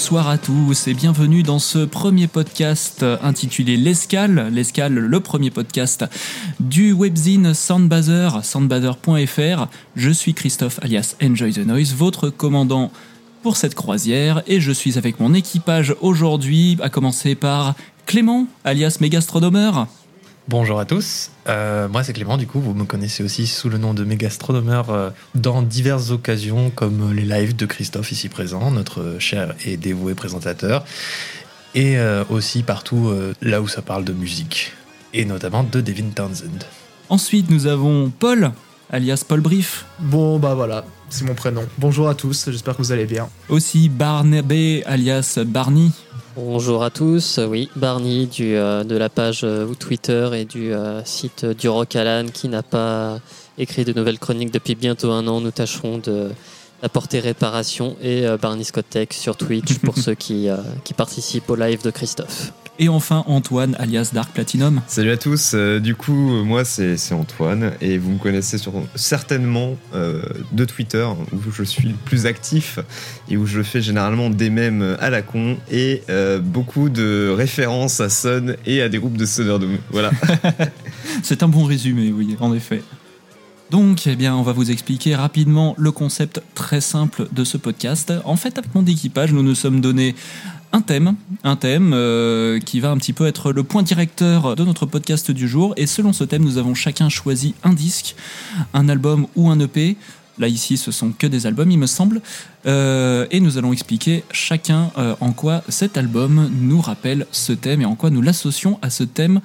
bonsoir à tous et bienvenue dans ce premier podcast intitulé L'Escale. L'Escale, le premier podcast du webzine Soundbazer, soundbazer.fr. Je suis Christophe alias Enjoy the Noise, votre commandant pour cette croisière et je suis avec mon équipage aujourd'hui, à commencer par Clément alias Mégastronomer. Bonjour à tous, Euh, moi c'est Clément, du coup vous me connaissez aussi sous le nom de Mégastronomer euh, dans diverses occasions comme les lives de Christophe ici présent, notre cher et dévoué présentateur, et euh, aussi partout là où ça parle de musique, et notamment de Devin Townsend. Ensuite nous avons Paul alias Paul Brief. Bon, bah voilà, c'est mon prénom. Bonjour à tous, j'espère que vous allez bien. Aussi Barnabé alias Barney. Bonjour à tous, oui, Barney du, euh, de la page euh, Twitter et du euh, site du Rock Alan qui n'a pas écrit de nouvelles chroniques depuis bientôt un an. Nous tâcherons de d'apporter réparation et euh, Barney Scott Tech sur Twitch pour ceux qui, euh, qui participent au live de Christophe. Et enfin Antoine alias Dark Platinum. Salut à tous, euh, du coup euh, moi c'est Antoine et vous me connaissez sur, certainement euh, de Twitter où je suis le plus actif et où je fais généralement des mèmes à la con et euh, beaucoup de références à Sun et à des groupes de Sonderdoom. Voilà. C'est un bon résumé, oui, en effet. Donc, eh bien, on va vous expliquer rapidement le concept très simple de ce podcast. En fait, avec mon équipage, nous nous sommes donné un thème, un thème euh, qui va un petit peu être le point directeur de notre podcast du jour. Et selon ce thème, nous avons chacun choisi un disque, un album ou un EP. Là, ici, ce sont que des albums, il me semble. Euh, et nous allons expliquer chacun euh, en quoi cet album nous rappelle ce thème et en quoi nous l'associons à ce thème.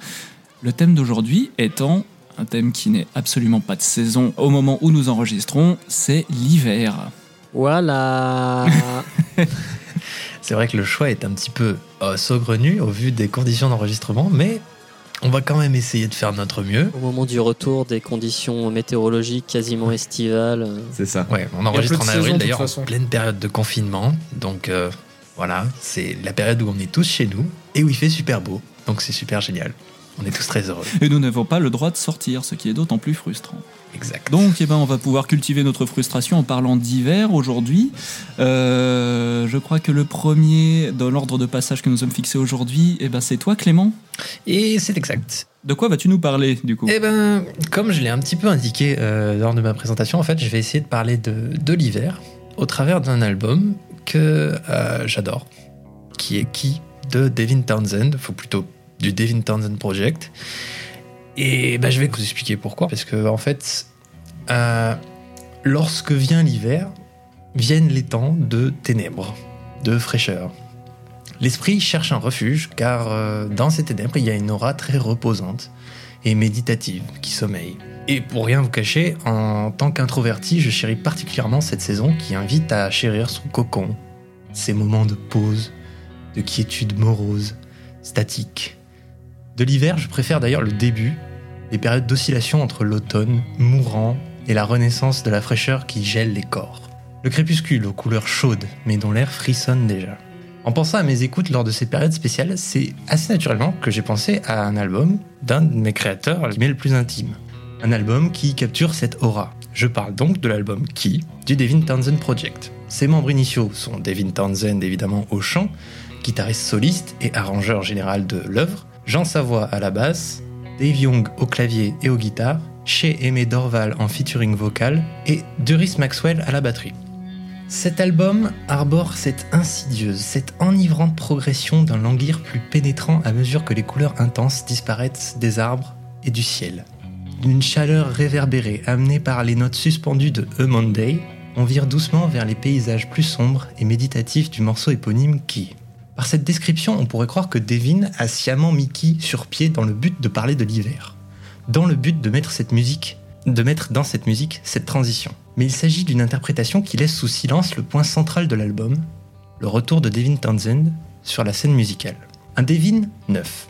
Le thème d'aujourd'hui étant un thème qui n'est absolument pas de saison au moment où nous enregistrons, c'est l'hiver. Voilà C'est vrai que le choix est un petit peu euh, saugrenu au vu des conditions d'enregistrement, mais on va quand même essayer de faire notre mieux. Au moment du retour des conditions météorologiques quasiment estivales, euh, c'est ça. Ouais, on enregistre en avril d'ailleurs, en pleine période de confinement. Donc euh, voilà, c'est la période où on est tous chez nous et où il fait super beau. Donc c'est super génial. On est tous très heureux. Et nous n'avons pas le droit de sortir, ce qui est d'autant plus frustrant. Exact. Donc, eh ben, on va pouvoir cultiver notre frustration en parlant d'hiver aujourd'hui. Euh, je crois que le premier dans l'ordre de passage que nous sommes fixés aujourd'hui, eh ben, c'est toi, Clément. Et c'est exact. De quoi vas-tu nous parler, du coup? Eh ben, comme je l'ai un petit peu indiqué euh, lors de ma présentation, en fait, je vais essayer de parler de, de l'hiver au travers d'un album que euh, j'adore, qui est qui de Devin Townsend, faut plutôt du Devin Townsend Project. Et ben, je vais vous expliquer pourquoi, parce que en fait, euh, lorsque vient l'hiver, viennent les temps de ténèbres, de fraîcheur. L'esprit cherche un refuge, car euh, dans ces ténèbres, il y a une aura très reposante et méditative qui sommeille. Et pour rien vous cacher, en tant qu'introverti, je chéris particulièrement cette saison qui invite à chérir son cocon, ses moments de pause, de quiétude morose, statique. De l'hiver, je préfère d'ailleurs le début, les périodes d'oscillation entre l'automne, mourant, et la renaissance de la fraîcheur qui gèle les corps. Le crépuscule aux couleurs chaudes, mais dont l'air frissonne déjà. En pensant à mes écoutes lors de ces périodes spéciales, c'est assez naturellement que j'ai pensé à un album d'un de mes créateurs qui m'est le plus intime. Un album qui capture cette aura. Je parle donc de l'album Key du Devin Townsend Project. Ses membres initiaux sont Devin Townsend évidemment au chant, guitariste soliste et arrangeur général de l'œuvre, Jean Savoie à la basse, Dave Young au clavier et aux guitares, chez Aimé Dorval en featuring vocal et Duris Maxwell à la batterie. Cet album arbore cette insidieuse, cette enivrante progression d'un languir plus pénétrant à mesure que les couleurs intenses disparaissent des arbres et du ciel. D'une chaleur réverbérée amenée par les notes suspendues de A Monday, on vire doucement vers les paysages plus sombres et méditatifs du morceau éponyme qui. Par cette description, on pourrait croire que Devin a sciemment mis Key sur pied dans le but de parler de l'hiver. Dans le but de mettre cette musique de mettre dans cette musique cette transition. Mais il s'agit d'une interprétation qui laisse sous silence le point central de l'album, le retour de Devin Townsend sur la scène musicale. Un Devin neuf,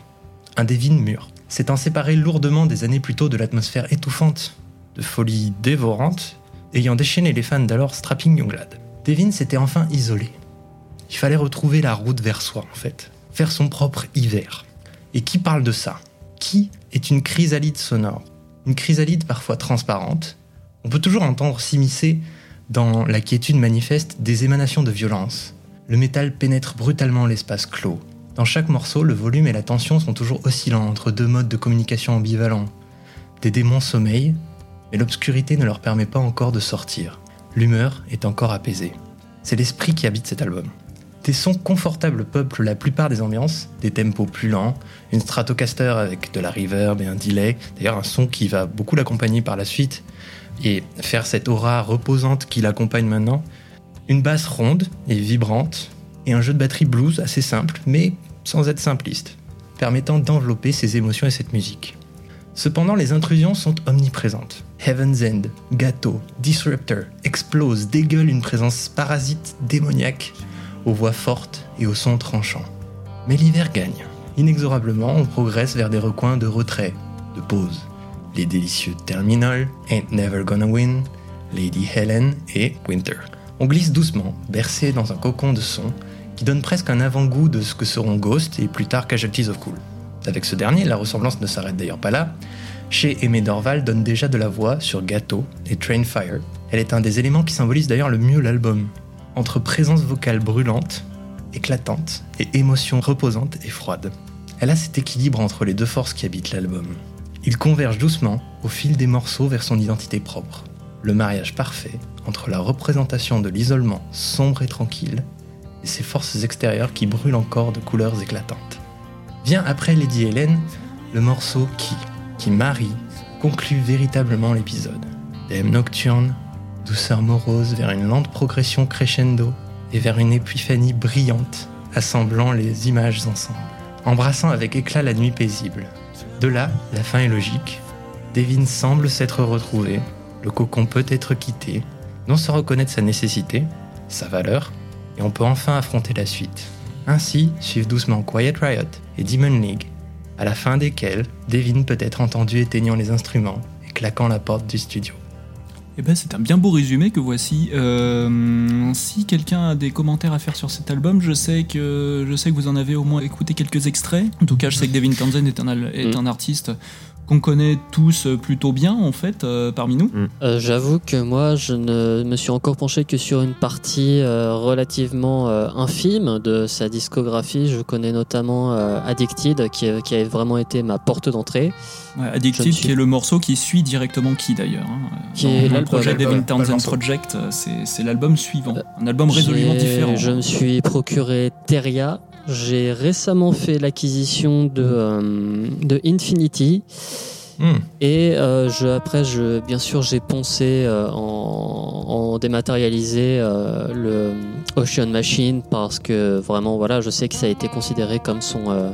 un Devin mûr, s'étant séparé lourdement des années plus tôt de l'atmosphère étouffante, de folie dévorante, ayant déchaîné les fans d'alors Strapping Young Lad. Devin s'était enfin isolé. Il fallait retrouver la route vers soi, en fait, faire son propre hiver. Et qui parle de ça? Qui est une chrysalide sonore? Une chrysalide parfois transparente. On peut toujours entendre s'immiscer dans la quiétude manifeste des émanations de violence. Le métal pénètre brutalement l'espace clos. Dans chaque morceau, le volume et la tension sont toujours oscillants entre deux modes de communication ambivalents. Des démons sommeillent, mais l'obscurité ne leur permet pas encore de sortir. L'humeur est encore apaisée. C'est l'esprit qui habite cet album. Des sons confortables peuplent la plupart des ambiances, des tempos plus lents, une Stratocaster avec de la reverb et un delay, d'ailleurs un son qui va beaucoup l'accompagner par la suite, et faire cette aura reposante qui l'accompagne maintenant, une basse ronde et vibrante, et un jeu de batterie blues assez simple, mais sans être simpliste, permettant d'envelopper ses émotions et cette musique. Cependant, les intrusions sont omniprésentes. Heaven's End, Gâteau, Disruptor, Explose, dégueule une présence parasite démoniaque, aux voix fortes et aux sons tranchants. Mais l'hiver gagne. Inexorablement, on progresse vers des recoins de retrait, de pause. Les délicieux Terminal, Ain't Never Gonna Win, Lady Helen et Winter. On glisse doucement, bercé dans un cocon de son qui donne presque un avant-goût de ce que seront Ghost et plus tard Casualties of Cool. Avec ce dernier, la ressemblance ne s'arrête d'ailleurs pas là. Chez Aimé Dorval donne déjà de la voix sur Gâteau et Train Fire. Elle est un des éléments qui symbolise d'ailleurs le mieux l'album. Entre présence vocale brûlante, éclatante et émotion reposante et froide. Elle a cet équilibre entre les deux forces qui habitent l'album. Il converge doucement au fil des morceaux vers son identité propre. Le mariage parfait entre la représentation de l'isolement sombre et tranquille et ses forces extérieures qui brûlent encore de couleurs éclatantes. Vient après Lady Helen le morceau qui, qui marie, conclut véritablement l'épisode. Thème nocturne, douceur morose vers une lente progression crescendo et vers une épiphanie brillante, assemblant les images ensemble, embrassant avec éclat la nuit paisible. De là, la fin est logique. Devin semble s'être retrouvé, le cocon peut être quitté, non se reconnaître sa nécessité, sa valeur, et on peut enfin affronter la suite. Ainsi suivent doucement Quiet Riot et Demon League, à la fin desquels Devin peut être entendu éteignant les instruments et claquant la porte du studio. Eh ben, c'est un bien beau résumé que voici. Euh, si quelqu'un a des commentaires à faire sur cet album, je sais que je sais que vous en avez au moins écouté quelques extraits. En tout cas, je sais que Devin Townsend est un, est Mm. un artiste qu'on connaît tous plutôt bien en fait euh, parmi nous. Euh, J'avoue que moi, je ne me suis encore penché que sur une partie euh, relativement euh, infime de sa discographie. Je connais notamment euh, Addicted, qui, a- qui a vraiment été ma porte d'entrée. Ouais, Addicted, suis- qui est le morceau qui suit directement qui d'ailleurs. hein. Qui Dans est le projet Devin Townsend. Project, euh, c'est l'album suivant, un album résolument différent. Je me suis procuré Teria. J'ai récemment fait l'acquisition de, euh, de Infinity. Hmm. Et euh, je, après, je, bien sûr, j'ai poncé euh, en, en dématérialisé euh, le Ocean Machine parce que vraiment, voilà, je sais que ça a été considéré comme son,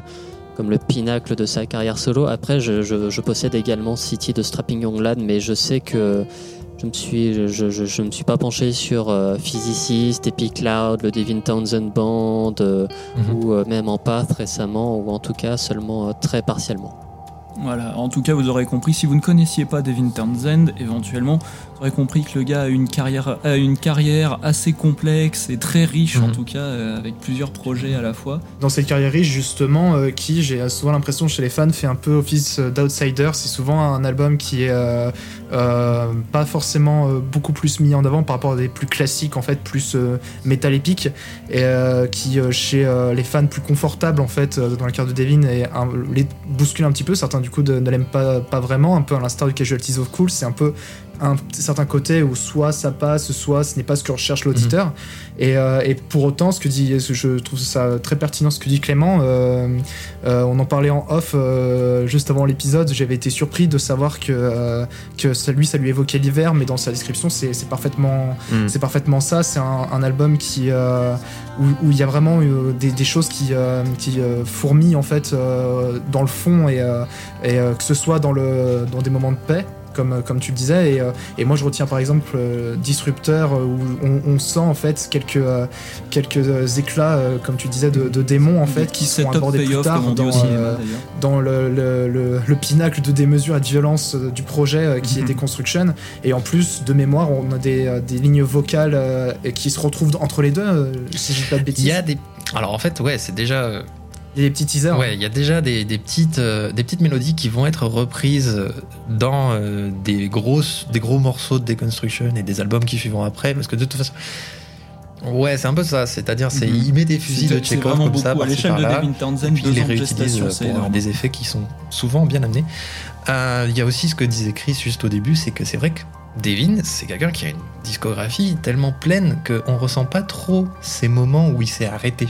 comme le pinacle de sa carrière solo. Après, je, je- je possède également City de Strapping Young Lad, mais je sais que je me suis, je, je, je me suis pas penché sur euh, Physicist, Epic Cloud, le Devin Townsend Band, euh, Mhm. ou euh, même en Path récemment, ou en tout cas seulement euh, très partiellement. Voilà, en tout cas, vous aurez compris, si vous ne connaissiez pas Devin Townsend, éventuellement, compris que le gars a une carrière, a une carrière assez complexe et très riche, en Mhm. tout cas, euh, avec plusieurs projets à la fois. Dans cette carrière riche, justement, euh, qui, j'ai souvent l'impression chez les fans, fait un peu office euh, d'outsider. C'est souvent un album qui est euh, euh, pas forcément euh, beaucoup plus mis en avant par rapport à des plus classiques, en fait, plus euh, métal épique, et euh, qui, euh, chez euh, les fans plus confortables, en fait, euh, dans la carrière de Devin, et un- les bouscule un petit peu. Certains, du coup, de- ne l'aiment pas, pas vraiment, un peu à l'instar du Casualties of Cool. C'est un peu un certain côté où soit ça passe, soit ce n'est pas ce que recherche l'auditeur. Et, euh, et pour autant, ce que dit, je trouve ça très pertinent ce que dit Clément. euh, euh, on en parlait en off juste avant l'épisode. J'avais été surpris de savoir que, que ça, lui, ça lui évoquait l'hiver, mais dans sa description, c'est parfaitement, c'est parfaitement ça. C'est un, un album qui où il y a vraiment des, des choses qui, euh, qui euh, fourmillent en fait euh, dans le fond et, et que ce soit dans, le, dans des moments de paix comme, comme tu le disais. Et, euh, et moi, je retiens par exemple euh, Disruptor, euh, où on, on sent en fait quelques, euh, quelques euh, éclats, euh, comme tu disais, de, de démons en fait, qui sont abordés plus tard dans, cinéma euh, dans le, le, le- le pinacle de démesure et de violence euh, du projet euh, qui Mhm. était Construction. Et en plus, de mémoire, on a des, euh, des lignes vocales euh, qui se retrouvent entre les deux, euh, si je dis pas de Il bêtises. y a des. Alors en fait, ouais, c'est déjà. Euh, Il y a des petits teasers. Ouais, il y a déjà des, des petites, euh, des petites mélodies qui vont être reprises dans euh, des, grosses, des gros morceaux de Deconstruction et des albums qui suivront après, parce que de toute façon. Ouais, c'est un peu ça, c'est-à-dire, c'est Mhm. il met des fusils de Chekhov comme beaucoup ça, à l'échelle de Devin Townsend, il deux les réutilise euh, pour énorme. des effets qui sont souvent bien amenés. Euh, Il y a aussi ce que disait Chris juste au début, c'est que c'est vrai que Devin, c'est quelqu'un qui a une discographie tellement pleine qu'on ressent pas trop ces moments où il s'est arrêté.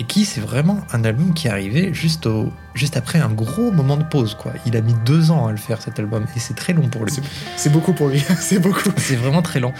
Et qui, c'est vraiment un album qui est arrivé juste, au, juste après un gros moment de pause. quoi. Il a mis deux ans à le faire cet album, et c'est très long pour lui. C'est beaucoup pour lui. c'est beaucoup. C'est vraiment très long.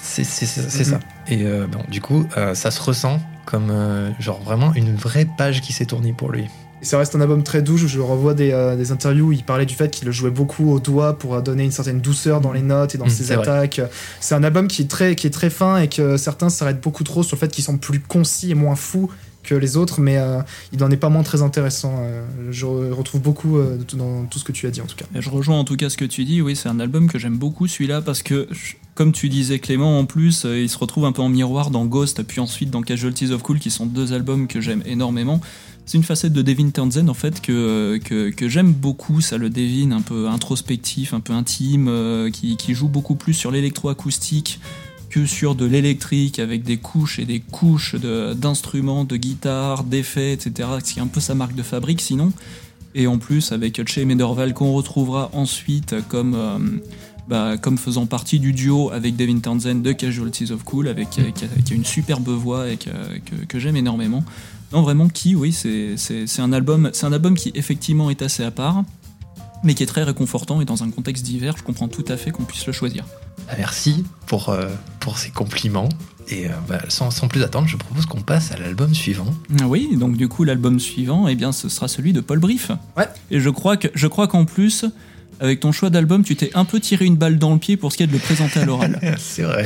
C'est ça. Et euh, bon, du coup, euh, ça se ressent comme euh, genre vraiment une vraie page qui s'est tournée pour lui. Et ça reste un album très doux. Je revois des, euh, des interviews où il parlait du fait qu'il le jouait beaucoup au doigt pour donner une certaine douceur dans les notes et dans Mm, ses attaques. C'est un album qui est, très, qui est très fin et que certains s'arrêtent beaucoup trop sur le fait qu'il semble plus concis et moins fou que les autres, mais euh, il n'en est pas moins très intéressant. Euh, je re- retrouve beaucoup euh, dans tout ce que tu as dit en tout cas. Et je rejoins en tout cas ce que tu dis. Oui, c'est un album que j'aime beaucoup celui-là parce que, je- comme tu disais Clément, en plus, euh, il se retrouve un peu en miroir dans Ghost, puis ensuite dans Casualties of Cool, qui sont deux albums que j'aime énormément. C'est une facette de Devin Townsend en fait que, que, j'aime beaucoup, ça le Devin un peu introspectif, un peu intime, euh, qui, joue beaucoup plus sur l'électroacoustique que sur de l'électrique avec des couches et des couches de- d'instruments, de, guitare, d'effets, etc. Ce qui est un peu sa marque de fabrique sinon. Et en plus avec Che Mederval qu'on retrouvera ensuite comme, euh, bah, comme faisant partie du duo avec Devin Townsend de Casualties of Cool, avec, qui a une superbe voix et que j'aime énormément. Non, vraiment, qui, oui, c'est un, album- c'est un album qui effectivement est assez à part, mais qui est très réconfortant et dans un contexte divers, je comprends tout à fait qu'on puisse le choisir. Bah, Merci pour, euh, pour ces compliments. Et euh, bah, sans, sans plus attendre, je propose qu'on passe à l'album suivant. Ah Oui, donc du coup l'album suivant, eh bien, ce sera celui de Paul Brief. Ouais. Et je crois que je crois qu'en plus, avec ton choix d'album, tu t'es un peu tiré une balle dans le pied pour ce qui est de le présenter à l'oral. C'est vrai.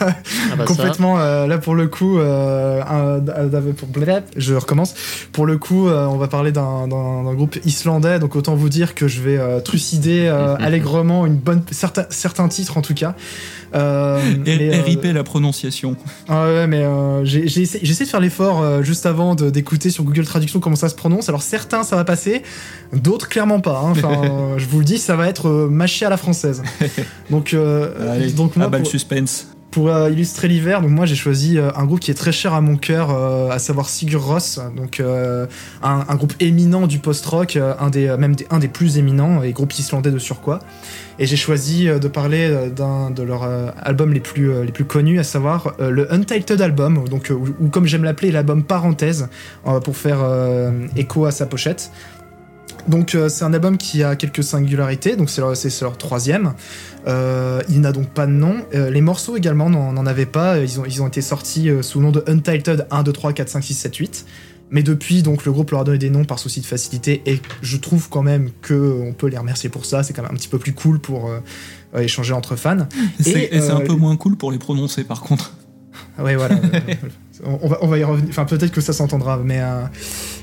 Ah bah. Complètement, euh, là pour le coup, euh, un- un- pour- je recommence. Pour le coup, euh, on va parler d'un groupe islandais, donc autant vous dire que je vais euh, trucider euh, allègrement une bonne, certains, certains titres en tout cas. Euh, Et euh, RIP la prononciation. ah ouais, mais euh, j'ai essayé, de faire l'effort euh, juste avant d'écouter sur Google Traduction comment ça se prononce. Alors certains ça va passer, d'autres clairement pas. hein. Enfin, euh, je vous le dis, ça va être euh, mâché à la française. Donc, euh, Allez, donc moi, à pour- suspense. pour euh, illustrer l'hiver, donc moi j'ai choisi un groupe qui est très cher à mon cœur, à savoir Sigur Rós, donc un, un groupe éminent du post-rock, un des même des, un des plus éminents et groupe islandais de surcroît. Et j'ai choisi de parler d'un de leurs albums les plus les plus connus, à savoir le Untitled Album, donc ou, ou comme j'aime l'appeler l'album parenthèse pour faire écho à sa pochette. Donc euh, c'est un album qui a quelques singularités, donc c'est leur, troisième. Euh, il n'a donc pas de nom. Euh, les morceaux également n'en avaient pas. Ils ont, ils ont été sortis sous le nom de Untitled 1, 2, 3, 4, 5, 6, 7, 8. Mais depuis, donc, le groupe leur a donné des noms par souci de facilité et je trouve quand même que on peut les remercier pour ça. C'est quand même un petit peu plus cool pour échanger entre fans. Et, c'est un peu moins cool pour les prononcer par contre. Ouais, voilà. on, on va, on va y revenir. Enfin, peut-être que ça s'entendra, mais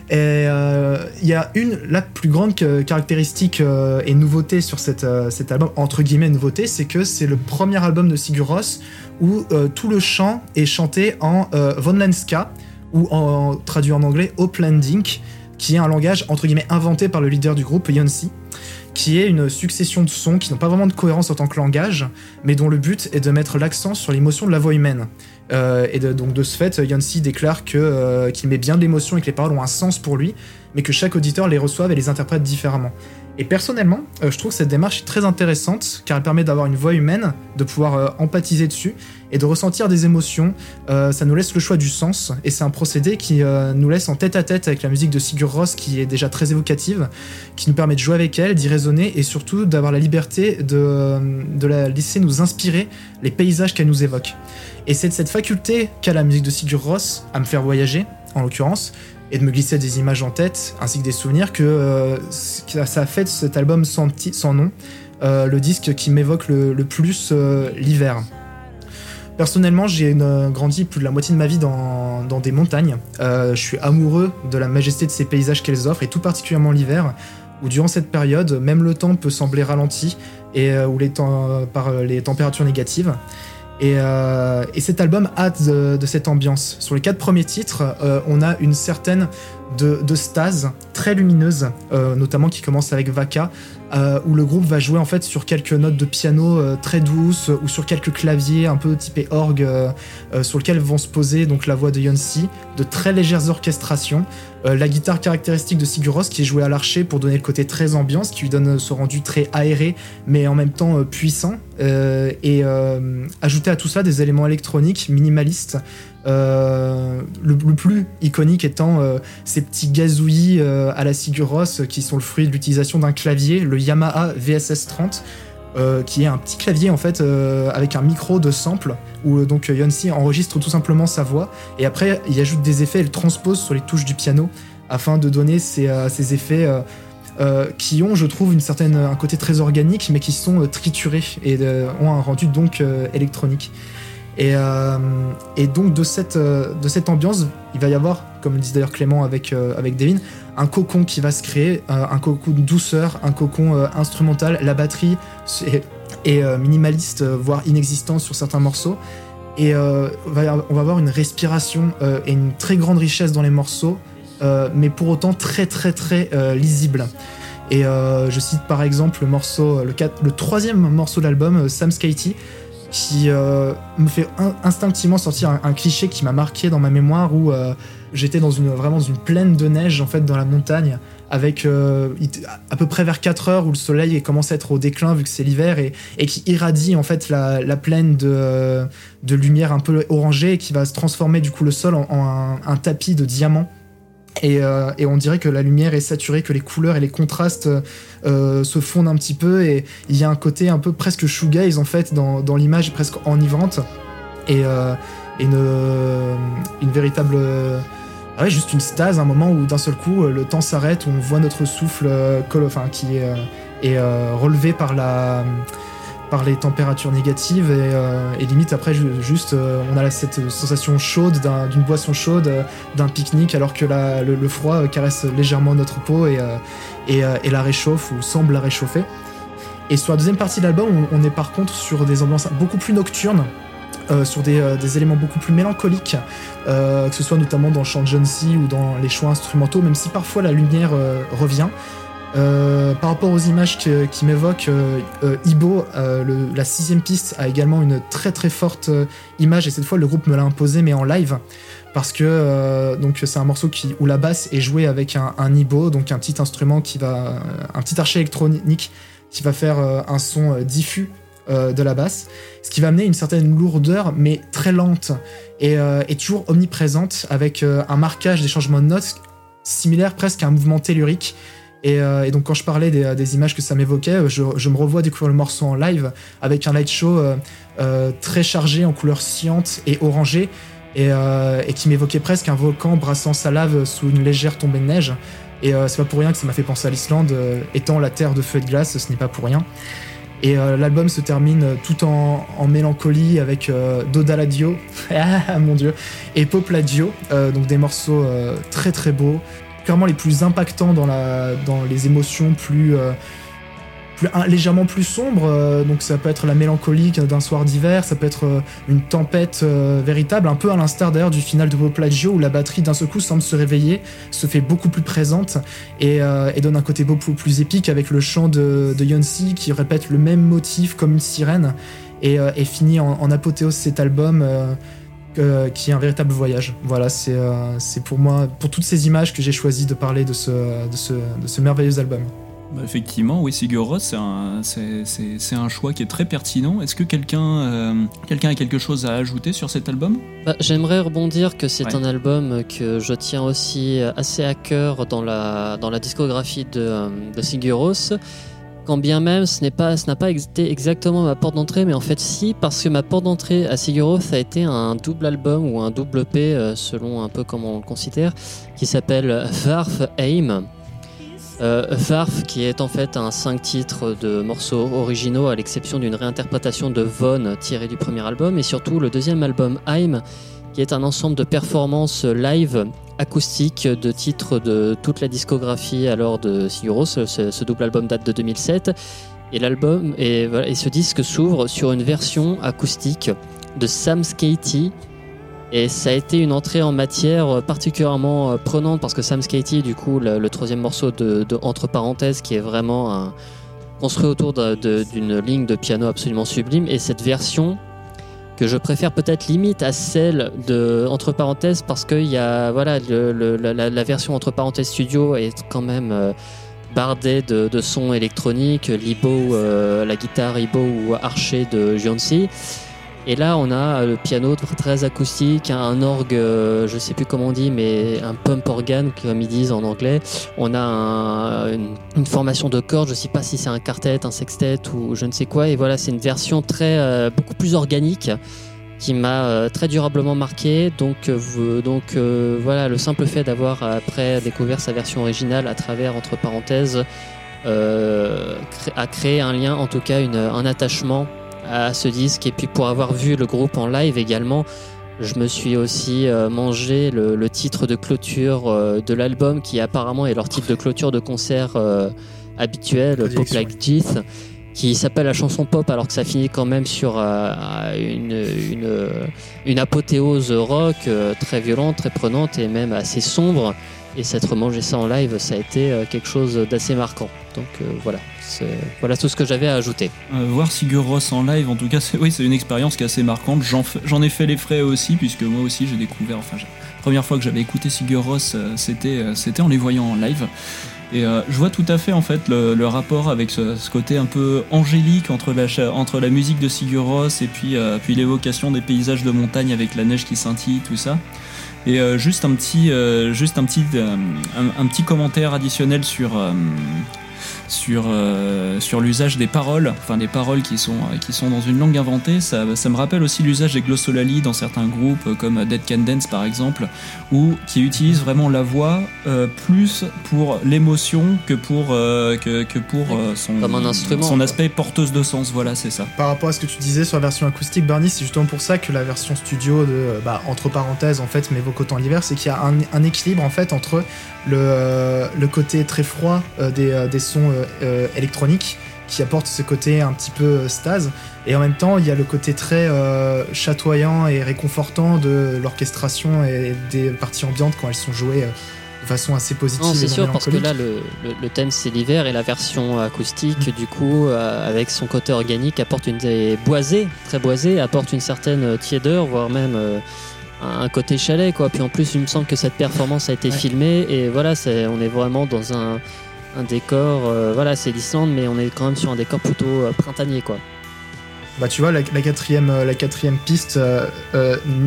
et, euh, il y a une la plus grande que- caractéristique euh, et nouveauté sur euh, cet album entre guillemets nouveauté, c'est que c'est le premier album de Sigur Rós où tout le chant est chanté en Vonlenska ou en traduit en anglais Oplandink, qui est un langage entre guillemets inventé par le leader du groupe Yonssi qui est une succession de sons qui n'ont pas vraiment de cohérence en tant que langage, mais dont le but est de mettre l'accent sur l'émotion de la voix humaine. Euh, et donc de ce fait, Yancy déclare euh, qu'il met bien de l'émotion et que les paroles ont un sens pour lui, mais que chaque auditeur les reçoive et les interprète différemment. Et personnellement, euh, je trouve que cette démarche est très intéressante, car elle permet d'avoir une voix humaine, de pouvoir empathiser dessus, et de ressentir des émotions. Euh, ça nous laisse le choix du sens, et c'est un procédé qui euh, nous laisse en tête à tête avec la musique de Sigur Rós, qui est déjà très évocative, qui nous permet de jouer avec elle, d'y raisonner, et surtout d'avoir la liberté de, de la laisser nous inspirer les paysages qu'elle nous évoque. Et c'est de cette faculté qu'a la musique de Sigur Rós à me faire voyager, en l'occurrence, et de me glisser des images en tête ainsi que des souvenirs que, euh, ça a fait cet album sans, sans nom le disque qui m'évoque le, plus l'hiver. Personnellement, j'ai une- grandi plus de la moitié de ma vie dans, des montagnes. Euh, je suis amoureux de la majesté de ces paysages qu'elles offrent, et tout particulièrement l'hiver, où durant cette période, même le temps peut sembler ralenti, et euh, où les par euh, les températures négatives. Et, euh, et cet album a de, cette ambiance. Sur les quatre premiers titres, euh, on a une certaine de, stase très lumineuse, euh, notamment qui commence avec Vaka, euh, où le groupe va jouer en fait sur quelques notes de piano euh, très douces ou sur quelques claviers un peu typés orgue euh, euh, sur lesquels vont se poser donc la voix de Yonsei, de très légères orchestrations, euh, la guitare caractéristique de Siguros qui est jouée à l'archer pour donner le côté très ambiance, qui lui donne ce rendu très aéré mais en même temps euh, puissant, euh, et euh, ajouter à tout ça des éléments électroniques minimalistes. Euh, le, plus iconique étant euh, ces petits gazouillis euh, à la Siguros qui sont le fruit de l'utilisation d'un clavier, le Yamaha VSS 30, euh, qui est un petit clavier en fait avec un micro de sample où donc Yonsei enregistre tout simplement sa voix et après il ajoute des effets et le transpose sur les touches du piano afin de donner ces, effets qui ont, je trouve, une certaine, un côté très organique, mais qui sont triturés et ont un rendu donc électronique. Et, euh, et donc de cette, euh, de cette ambiance, il va y avoir, comme le dit d'ailleurs Clément avec, euh, avec Devin, un cocon qui va se créer, un cocon de douceur, un cocon instrumental. La batterie est, minimaliste, voire inexistante sur certains morceaux. Et on va avoir- une respiration et une très grande richesse dans les morceaux, mais pour autant très très très lisible. Et je cite par exemple le morceau, le, troisième morceau de l'album, Sam Skatey, qui euh, me fait in- instinctivement sortir un, cliché qui m'a marqué dans ma mémoire où euh, j'étais dans une vraiment dans une plaine de neige en fait dans la montagne avec euh, à peu près vers 4 heures où le soleil commence à être au déclin vu que c'est l'hiver et, qui irradie en fait la, la plaine de, de lumière un peu orangée et qui va se transformer du coup le sol en, un tapis de diamants et, euh, et on dirait que la lumière est saturée, que les couleurs et les contrastes euh, se fondent un petit peu. Et il y a un côté un peu presque shoegaze en fait dans, dans l'image presque enivrante. Et, euh, une, une véritable euh, ouais, juste une stase un moment où d'un seul coup euh, le temps s'arrête où on voit notre souffle euh, enfin qui est, est, relevé par la par les températures négatives et, euh, limite après ju- juste euh, on a cette sensation chaude d'un- d'une boisson chaude euh, d'un pique-nique alors que le, froid caresse légèrement notre peau et, la réchauffe ou semble la réchauffer. Et sur la deuxième partie de l'album, on, est par contre sur des ambiances beaucoup plus nocturnes, sur des, éléments beaucoup plus mélancoliques, que ce soit notamment dans chant John C ou dans les choix instrumentaux, même si parfois la lumière revient. Euh, par rapport aux images qui m'évoquent, euh, Ibo, euh, le- la sixième piste, a également une très très forte image et cette fois le groupe me l'a imposé mais en live parce que c'est un morceau qui, où la basse est jouée avec un, Ibo, donc un petit instrument qui va, un petit archet électronique qui va faire un son diffus de la basse, ce qui va amener une certaine lourdeur mais très lente et, et toujours omniprésente avec un marquage des changements de notes similaire presque à un mouvement tellurique. Et, euh, et donc quand je parlais des, images que ça m'évoquait, euh, je, me revois découvrir le morceau en live avec un light show euh, très chargé en couleurs sciantes et orangées et, qui m'évoquait presque un volcan brassant sa lave sous une légère tombée de neige. Et c'est pas pour rien que ça m'a fait penser à l'Islande, étant la terre de feu et de glace, ce n'est pas pour rien. Et l'album se termine tout en, mélancolie avec Dodaladio, ah mon dieu, et Popladio, donc des morceaux très très beaux, clairement les plus impactants dans, la, dans les émotions plus, euh, plus légèrement plus sombres. euh, donc ça peut être la mélancolie d'un soir d'hiver, ça peut être euh, une tempête véritable, un peu à l'instar d'ailleurs du final de Poplagio où la batterie d'un seul coup semble se réveiller, se fait beaucoup plus présente et, donne un côté beaucoup plus épique avec le chant de, de Yonsei qui répète le même motif comme une sirène et, et finit en, en apothéose cet album. Euh, qui est un véritable voyage. Voilà, c'est euh, c'est pour moi, pour toutes ces images que j'ai choisi de parler de ce, de ce, de ce merveilleux album. Bah, effectivement, oui, Sigur Rós, c'est un, choix qui est très pertinent. Est-ce que quelqu'un euh, a quelque chose à ajouter sur cet album? Bah, J'aimerais rebondir que c'est Ouais. un album que je tiens aussi assez à cœur dans la, dans la discographie de, de Sigur Rós. Quand bien même ce n'est pas, ce n'a pas été exactement ma porte d'entrée, mais en fait si, parce que ma porte d'entrée à Sigur ça a été un double album ou un double P, euh, selon un peu comment on le considère, qui s'appelle Varf Aim. Euh, Varf, qui est en fait un 5 titres de morceaux originaux, à l'exception d'une réinterprétation de Von tirée du premier album, et surtout le deuxième album Aim, qui est un ensemble de performances live acoustique de titres de toute la discographie alors de Siguro. Ce, ce- double album date de 2007. Et l'album et, ce disque s'ouvre sur une version acoustique de Sam Skatey. Et ça a été une entrée en matière particulièrement euh, prenante parce que Sam Skatey, du coup, le, troisième morceau de, entre parenthèses, qui est vraiment construit autour d'une ligne de piano absolument sublime. Et cette version que je préfère peut-être limite à celle de entre parenthèses parce que voilà la, version entre parenthèses studio est quand même euh, bardée de, sons électroniques, Libo, euh, la guitare Ibo ou Archer de Jonsi. Et là, on a le piano très acoustique, un orgue, euh, je sais plus comment on dit, mais un pump organ, comme ils disent en anglais. On a un- une, formation de cordes, je sais pas si c'est un quartet, un sextet ou je ne sais quoi. Et voilà, c'est une version très, euh, beaucoup plus organique qui m'a euh, très durablement marqué. Donc, euh, donc euh, voilà, le simple fait d'avoir après découvert sa version originale à travers, entre parenthèses, euh, a créé un lien, en tout cas un attachement à ce disque. Et puis pour avoir vu le groupe en live également, je me suis aussi euh, mangé le, le titre de clôture euh, de l'album, qui apparemment est leur titre de clôture de concert euh, habituel, Pop Like Teeth, qui s'appelle la chanson pop, alors que ça finit quand même sur une, une, une apothéose rock très violente, très prenante et même assez sombre. Et s'être mangé ça en live, ça a été euh, quelque chose d'assez marquant. Donc euh, voilà, voilà tout ce que j'avais à ajouter. Euh, voir Sigur Rós en live, en tout cas, c'est une expérience qui est assez marquante. J'en ai fait les frais aussi, puisque moi aussi j'ai découvert. Enfin, la première fois que j'avais écouté Sigur euh, c'était en les voyant en live. Et je vois tout à fait en fait le, rapport avec ce, côté un peu angélique entre la, entre la musique de Sigur Rós et puis, puis l'évocation des paysages de montagne avec la neige qui scintille, tout ça. Et euh, juste un petit, euh, juste un petit, euh, un, petit commentaire additionnel sur, euh, sur, euh, sur l'usage des paroles, enfin des paroles qui sont, euh, qui sont dans une langue inventée. Ça, ça me rappelle aussi l'usage des glossolalies dans certains groupes euh, comme Dead Can Dance par exemple, où qui utilisent vraiment la voix euh, plus pour l'émotion que pour, euh, que, que pour euh, son, Comme un instrument, son aspect porteuse de sens. Voilà, c'est ça. Par rapport à ce que tu disais sur la version acoustique, Barney, c'est justement pour ça que la version studio de, bah, entre parenthèses, en fait, m'évoque autant l'hiver, c'est qu'il y a un, un équilibre, en fait, entre le, le côté très froid euh, des, des sons euh, euh, électroniques, qui apporte ce côté un petit peu euh, stase, et en même temps, il y a le côté très euh, chatoyant et réconfortant de l'orchestration et des parties ambiantes quand elles sont jouées de façon assez positive. Non, c'est sûr, parce que là, le, le- le thème c'est l'hiver et la version acoustique, du coup, euh, avec son côté organique, apporte une des boisée, très boisée, apporte une certaine tiédeur, voire même euh, un un côté chalet, quoi. Puis en plus, il me semble que cette performance a été Ouais. filmée et voilà, c'est, on est vraiment dans un, un décor, euh, voilà, c'est l'Islande, mais on est quand même sur un décor plutôt euh, printanier, quoi. Bah tu vois la, la quatrième euh, la quatrième piste euh,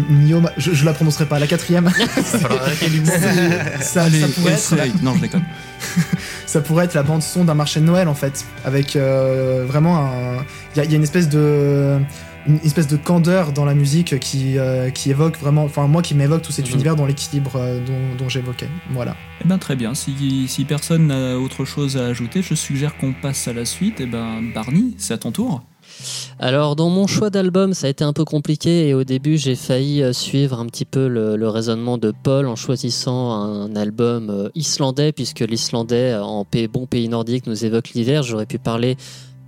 Nioma je, je la prononcerai pas la quatrième ça, Allez, ça pourrait être. Non, je déconne. ça pourrait être la bande son d'un marché de Noël en fait avec euh, vraiment un il y, a- il y a une espèce de une espèce de candeur dans la musique qui, euh, qui évoque vraiment enfin moi qui m'évoque tout cet Mhm. univers dans l'équilibre euh, dont, dont j'évoquais voilà Eh ben très bien. Si, si personne n'a autre chose à ajouter, je suggère qu'on passe à la suite. Et ben Barney, c'est à ton tour. Alors dans mon choix d'album, ça a été un peu compliqué et au début j'ai failli euh, suivre un petit peu le, le raisonnement de Paul en choisissant un album islandais puisque l'islandais en pays- bon pays nordique nous évoque l'hiver. J'aurais pu parler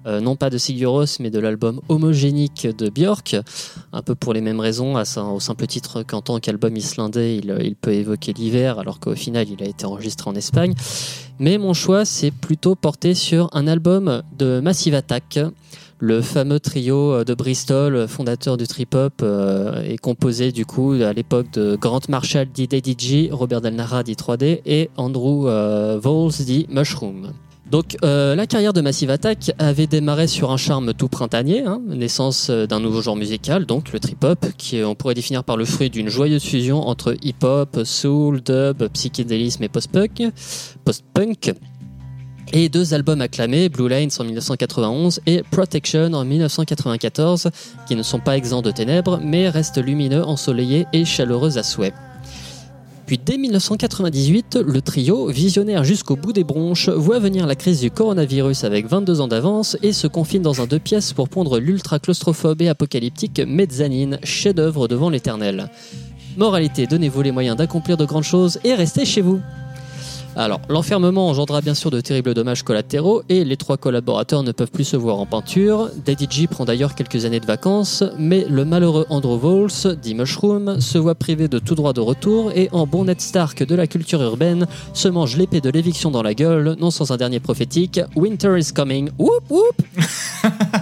euh, non pas de Siguros mais de l'album homogénique de Björk, un peu pour les mêmes raisons, au simple titre qu'en tant qu'album islandais il, il peut évoquer l'hiver alors qu'au final il a été enregistré en Espagne. Mais mon choix c'est plutôt porté sur un album de Massive Attack le fameux trio euh, de Bristol, fondateur du trip-hop, euh, est composé du coup à l'époque de Grant Marshall dit DDG, Robert Del Nara dit 3D et Andrew euh, Voles dit Mushroom. Donc euh, la carrière de Massive Attack avait démarré sur un charme tout printanier, hein, naissance euh, d'un nouveau genre musical, donc le trip-hop, qui euh, on pourrait définir par le fruit d'une joyeuse fusion entre hip-hop, soul, dub, psychédélisme et post-punk. Post-punk. et deux albums acclamés, Blue Lines en 1991 et Protection en 1994, qui ne sont pas exempts de ténèbres, mais restent lumineux, ensoleillés et chaleureux à souhait. Puis dès 1998, le trio, visionnaire jusqu'au bout des bronches, voit venir la crise du coronavirus avec 22 ans d'avance et se confine dans un deux pièces pour pondre l'ultra claustrophobe et apocalyptique Mezzanine, chef-d'œuvre devant l'éternel. Moralité, donnez-vous les moyens d'accomplir de grandes choses et restez chez vous. Alors, l'enfermement engendra bien sûr de terribles dommages collatéraux et les trois collaborateurs ne peuvent plus se voir en peinture. Daddy G prend d'ailleurs quelques années de vacances, mais le malheureux Andrew Vols, dit Mushroom, se voit privé de tout droit de retour et en bon Ned Stark de la culture urbaine, se mange l'épée de l'éviction dans la gueule, non sans un dernier prophétique Winter is coming. Whoop whoop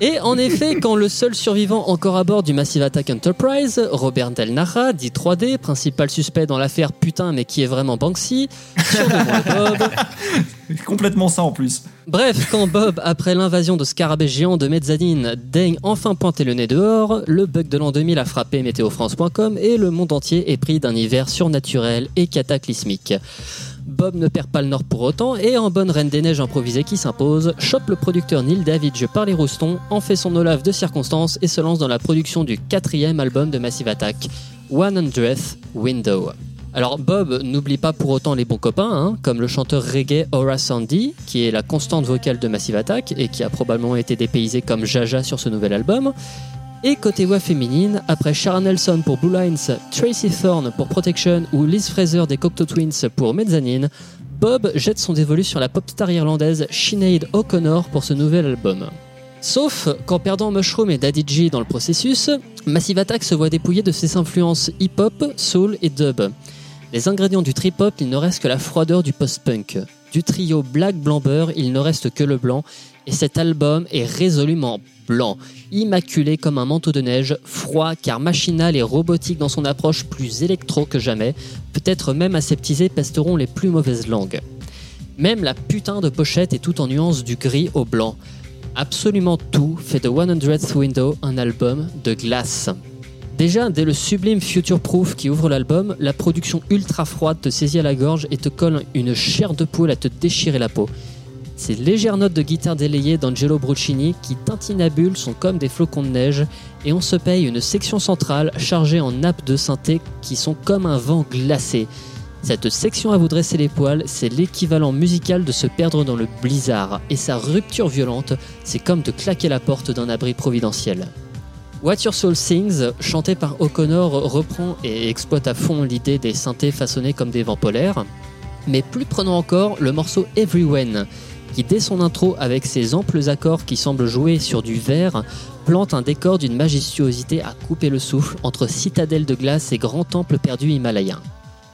Et en effet, quand le seul survivant encore à bord du Massive Attack Enterprise, Robert Del Nara, dit 3D, principal suspect dans l'affaire putain mais qui est vraiment Banksy, surnommé Bob. Complètement ça en plus. Bref, quand Bob, après l'invasion de scarabées géants de mezzanine, daigne enfin pointer le nez dehors, le bug de l'an 2000 a frappé météofrance.com et le monde entier est pris d'un hiver surnaturel et cataclysmique. Bob ne perd pas le nord pour autant et en bonne reine des neiges improvisée qui s'impose, chope le producteur Neil Davidge par les roustons, en fait son olaf de circonstances et se lance dans la production du quatrième album de Massive Attack, 100th Window. Alors Bob n'oublie pas pour autant les bons copains, hein, comme le chanteur reggae Aura Sandy, qui est la constante vocale de Massive Attack et qui a probablement été dépaysé comme Jaja sur ce nouvel album. Et côté voix féminine, après Sharon Nelson pour Blue Lines, Tracy Thorne pour Protection ou Liz Fraser des Cocteau Twins pour Mezzanine, Bob jette son dévolu sur la pop star irlandaise Sinead O'Connor pour ce nouvel album. Sauf qu'en perdant Mushroom et Daddy G dans le processus, Massive Attack se voit dépouillé de ses influences hip-hop, soul et dub. Les ingrédients du trip-hop, il ne reste que la froideur du post-punk. Du trio Black Blanc Beurre, il ne reste que le blanc, et cet album est résolument blanc, immaculé comme un manteau de neige, froid car machinal et robotique dans son approche plus électro que jamais, peut-être même aseptisé pesteront les plus mauvaises langues. Même la putain de pochette est tout en nuances du gris au blanc. Absolument tout fait de 100th Window un album de glace. Déjà, dès le sublime Future Proof qui ouvre l'album, la production ultra froide te saisit à la gorge et te colle une chair de poule à te déchirer la peau. Ces légères notes de guitare délayées d'Angelo Bruccini qui tintinabulent sont comme des flocons de neige et on se paye une section centrale chargée en nappes de synthé qui sont comme un vent glacé. Cette section à vous dresser les poils, c'est l'équivalent musical de se perdre dans le blizzard et sa rupture violente, c'est comme de claquer la porte d'un abri providentiel. What Your Soul Sings, chanté par O'Connor, reprend et exploite à fond l'idée des synthés façonnés comme des vents polaires. Mais plus prenant encore, le morceau Everywhen, qui dès son intro avec ses amples accords qui semblent jouer sur du verre, plante un décor d'une majestuosité à couper le souffle entre citadelles de glace et grands temples perdus himalayens.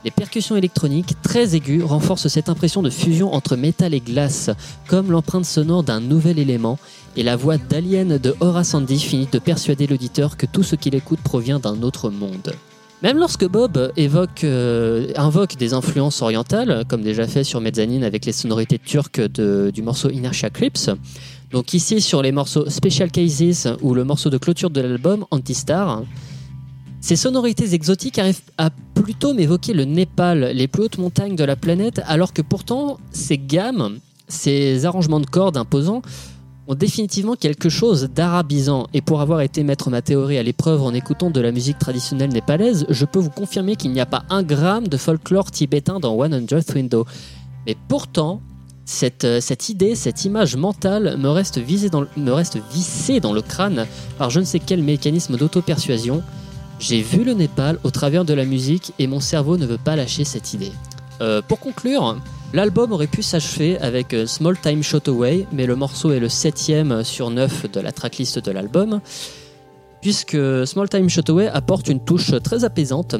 Les percussions électroniques très aiguës renforcent cette impression de fusion entre métal et glace, comme l'empreinte sonore d'un nouvel élément, et la voix d'Alien de Aura Sandy finit de persuader l'auditeur que tout ce qu'il écoute provient d'un autre monde. Même lorsque Bob euh, invoque des influences orientales, comme déjà fait sur Mezzanine avec les sonorités turques du morceau Inertia Clips, donc ici sur les morceaux Special Cases ou le morceau de clôture de l'album Antistar, ces sonorités exotiques arrivent à plutôt m'évoquer le Népal, les plus hautes montagnes de la planète, alors que pourtant ces gammes, ces arrangements de cordes imposants, définitivement quelque chose d'arabisant. Et pour avoir été mettre ma théorie à l'épreuve en écoutant de la musique traditionnelle népalaise, je peux vous confirmer qu'il n'y a pas un gramme de folklore tibétain dans 100th Window. Mais pourtant, cette, euh, cette idée, cette image mentale me reste, visée dans, me reste vissée dans le crâne par je ne sais quel mécanisme d'auto-persuasion. J'ai vu le Népal au travers de la musique et mon cerveau ne veut pas lâcher cette idée. Euh, pour conclure, l'album aurait pu s'achever avec euh, Small Time Shot Away, mais le morceau est le septième sur neuf de la tracklist de l'album, puisque Small Time Shot Away apporte une touche très apaisante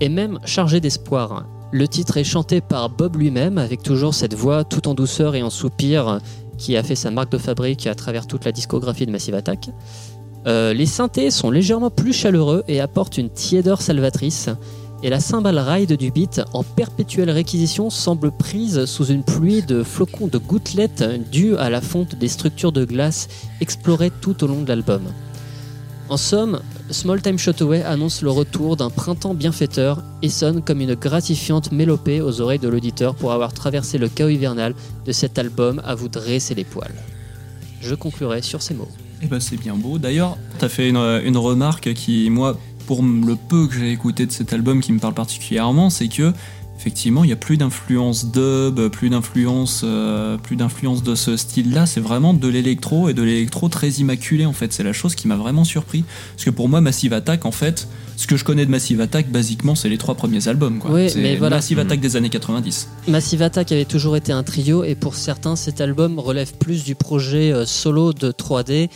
et même chargée d'espoir. Le titre est chanté par Bob lui-même, avec toujours cette voix tout en douceur et en soupir qui a fait sa marque de fabrique à travers toute la discographie de Massive Attack. Euh, les synthés sont légèrement plus chaleureux et apportent une tiédeur salvatrice. Et la cymbale ride du beat, en perpétuelle réquisition, semble prise sous une pluie de flocons de gouttelettes dues à la fonte des structures de glace explorées tout au long de l'album. En somme, Small Time Shot Away annonce le retour d'un printemps bienfaiteur et sonne comme une gratifiante mélopée aux oreilles de l'auditeur pour avoir traversé le chaos hivernal de cet album à vous dresser les poils. Je conclurai sur ces mots. Eh ben c'est bien beau. D'ailleurs, t'as fait une, une remarque qui, moi, pour le peu que j'ai écouté de cet album qui me parle particulièrement, c'est que effectivement, il y a plus d'influence dub, plus d'influence, euh, plus d'influence de ce style-là. C'est vraiment de l'électro et de l'électro très immaculé en fait. C'est la chose qui m'a vraiment surpris parce que pour moi, Massive Attack, en fait, ce que je connais de Massive Attack, basiquement, c'est les trois premiers albums. Quoi. Oui, mais voilà. Massive Attack des années 90. Massive Attack avait toujours été un trio et pour certains, cet album relève plus du projet euh, solo de 3D.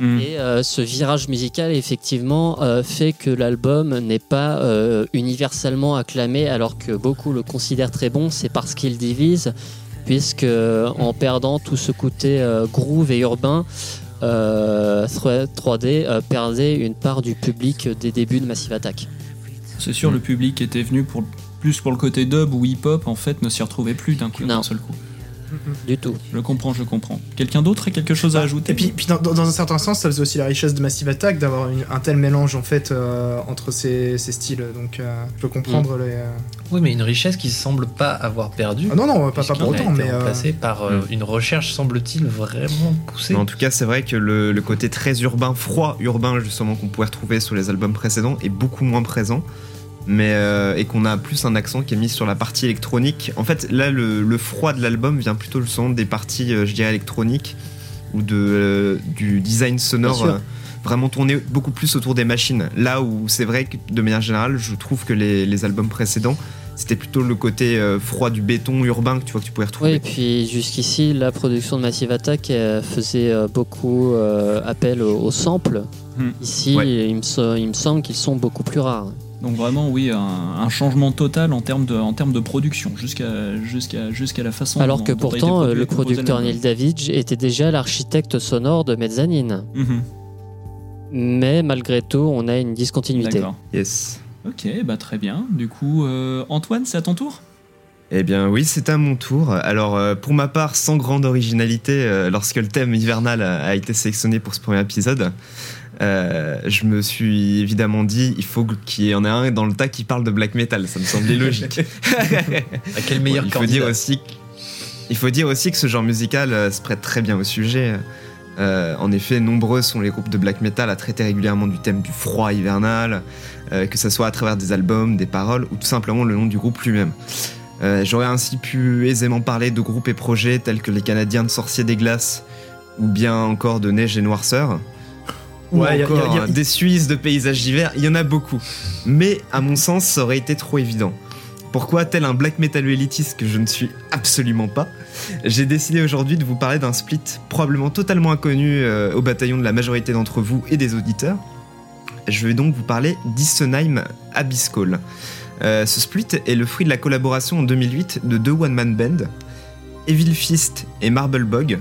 Mm. Et euh, ce virage musical, effectivement, euh, fait que l'album n'est pas euh, universellement acclamé, alors que beaucoup le considèrent très bon. C'est parce qu'il divise, puisque en perdant tout ce côté euh, groove et urbain, euh, 3D euh, perdait une part du public des débuts de Massive Attack. C'est sûr, le public était venu pour plus pour le côté dub ou hip-hop, en fait, ne s'y retrouvait plus d'un coup, d'un seul coup. Du tout. Je comprends, je comprends. Quelqu'un d'autre a quelque chose à ajouter Et puis, puis dans, un certain sens, ça faisait aussi la richesse de Massive Attack d'avoir un tel mélange en fait euh, entre ces, ces styles. Donc euh, je peux comprendre les. euh, Oui, mais une richesse qui semble pas avoir perdu. Ah non, non, pas, pas pour autant, mais. euh, remplacé par euh, Mm. une recherche, semble-t-il, vraiment poussée. Mais en tout cas, c'est vrai que le, le côté très urbain, froid urbain, justement, qu'on pouvait retrouver sur les albums précédents est beaucoup moins présent. Mais, euh, et qu'on a plus un accent qui est mis sur la partie électronique. En fait, là, le, le froid de l'album vient plutôt justement des parties, euh, je dirais, électroniques ou de, euh, du design sonore euh, vraiment tourné beaucoup plus autour des machines. Là où c'est vrai que de manière générale, je trouve que les, les albums précédents, c'était plutôt le côté euh, froid du béton urbain que tu vois que tu pouvais retrouver. Oui, et puis jusqu'ici, la production de Massive Attack euh, faisait euh, beaucoup euh, appel au, au sample. Hmm. Ici, Ouais. il, me, se- il me semble qu'ils sont beaucoup plus rares. Donc vraiment, oui, un, un changement total en termes de, en termes de production, jusqu'à jusqu'à jusqu'à la façon. Alors dont- que dont a été pourtant, produit le producteur. Neil Davidge était déjà l'architecte sonore de Mezzanine. Mhm, Mais malgré tout, on a une discontinuité. D'accord. Yes. Ok, bah très bien. Du coup, euh, Antoine, c'est à ton tour? Eh bien oui, c'est à mon tour. Alors euh, pour ma part, sans grande originalité, euh, lorsque le thème hivernal a, a été sélectionné pour ce premier épisode, euh, je me suis évidemment dit, il faut qu'il y en ait un dans le tas qui parle de black metal. Ça me semblait logique. À quel meilleur il faut candidat dire aussi, que- il faut dire aussi que ce genre musical euh, se prête très bien au sujet. Euh, en effet, nombreux sont les groupes de black metal à traiter régulièrement du thème du froid hivernal, que ce soit à travers des albums, des paroles ou tout simplement le nom du groupe lui-même. J'aurais ainsi pu aisément parler de groupes et projets tels que les Canadiens de Sorciers des Glaces ou bien encore de Neige et Noirceur. Ou Ouais, y a- encore y a- y a- des Suisses de paysages d'hiver, il y en a beaucoup. Mais à mon sens, ça aurait été trop évident. Pourquoi, tel un black metal élitiste que je ne suis absolument pas, j'ai décidé aujourd'hui de vous parler d'un split probablement totalement inconnu euh, au bataillon de la majorité d'entre vous et des auditeurs. Je vais donc vous parler d'Issenheim Abyss. Euh, ce split est le fruit de la collaboration en 2008 de deux one-man bands, Evil Fist et Marble Bog,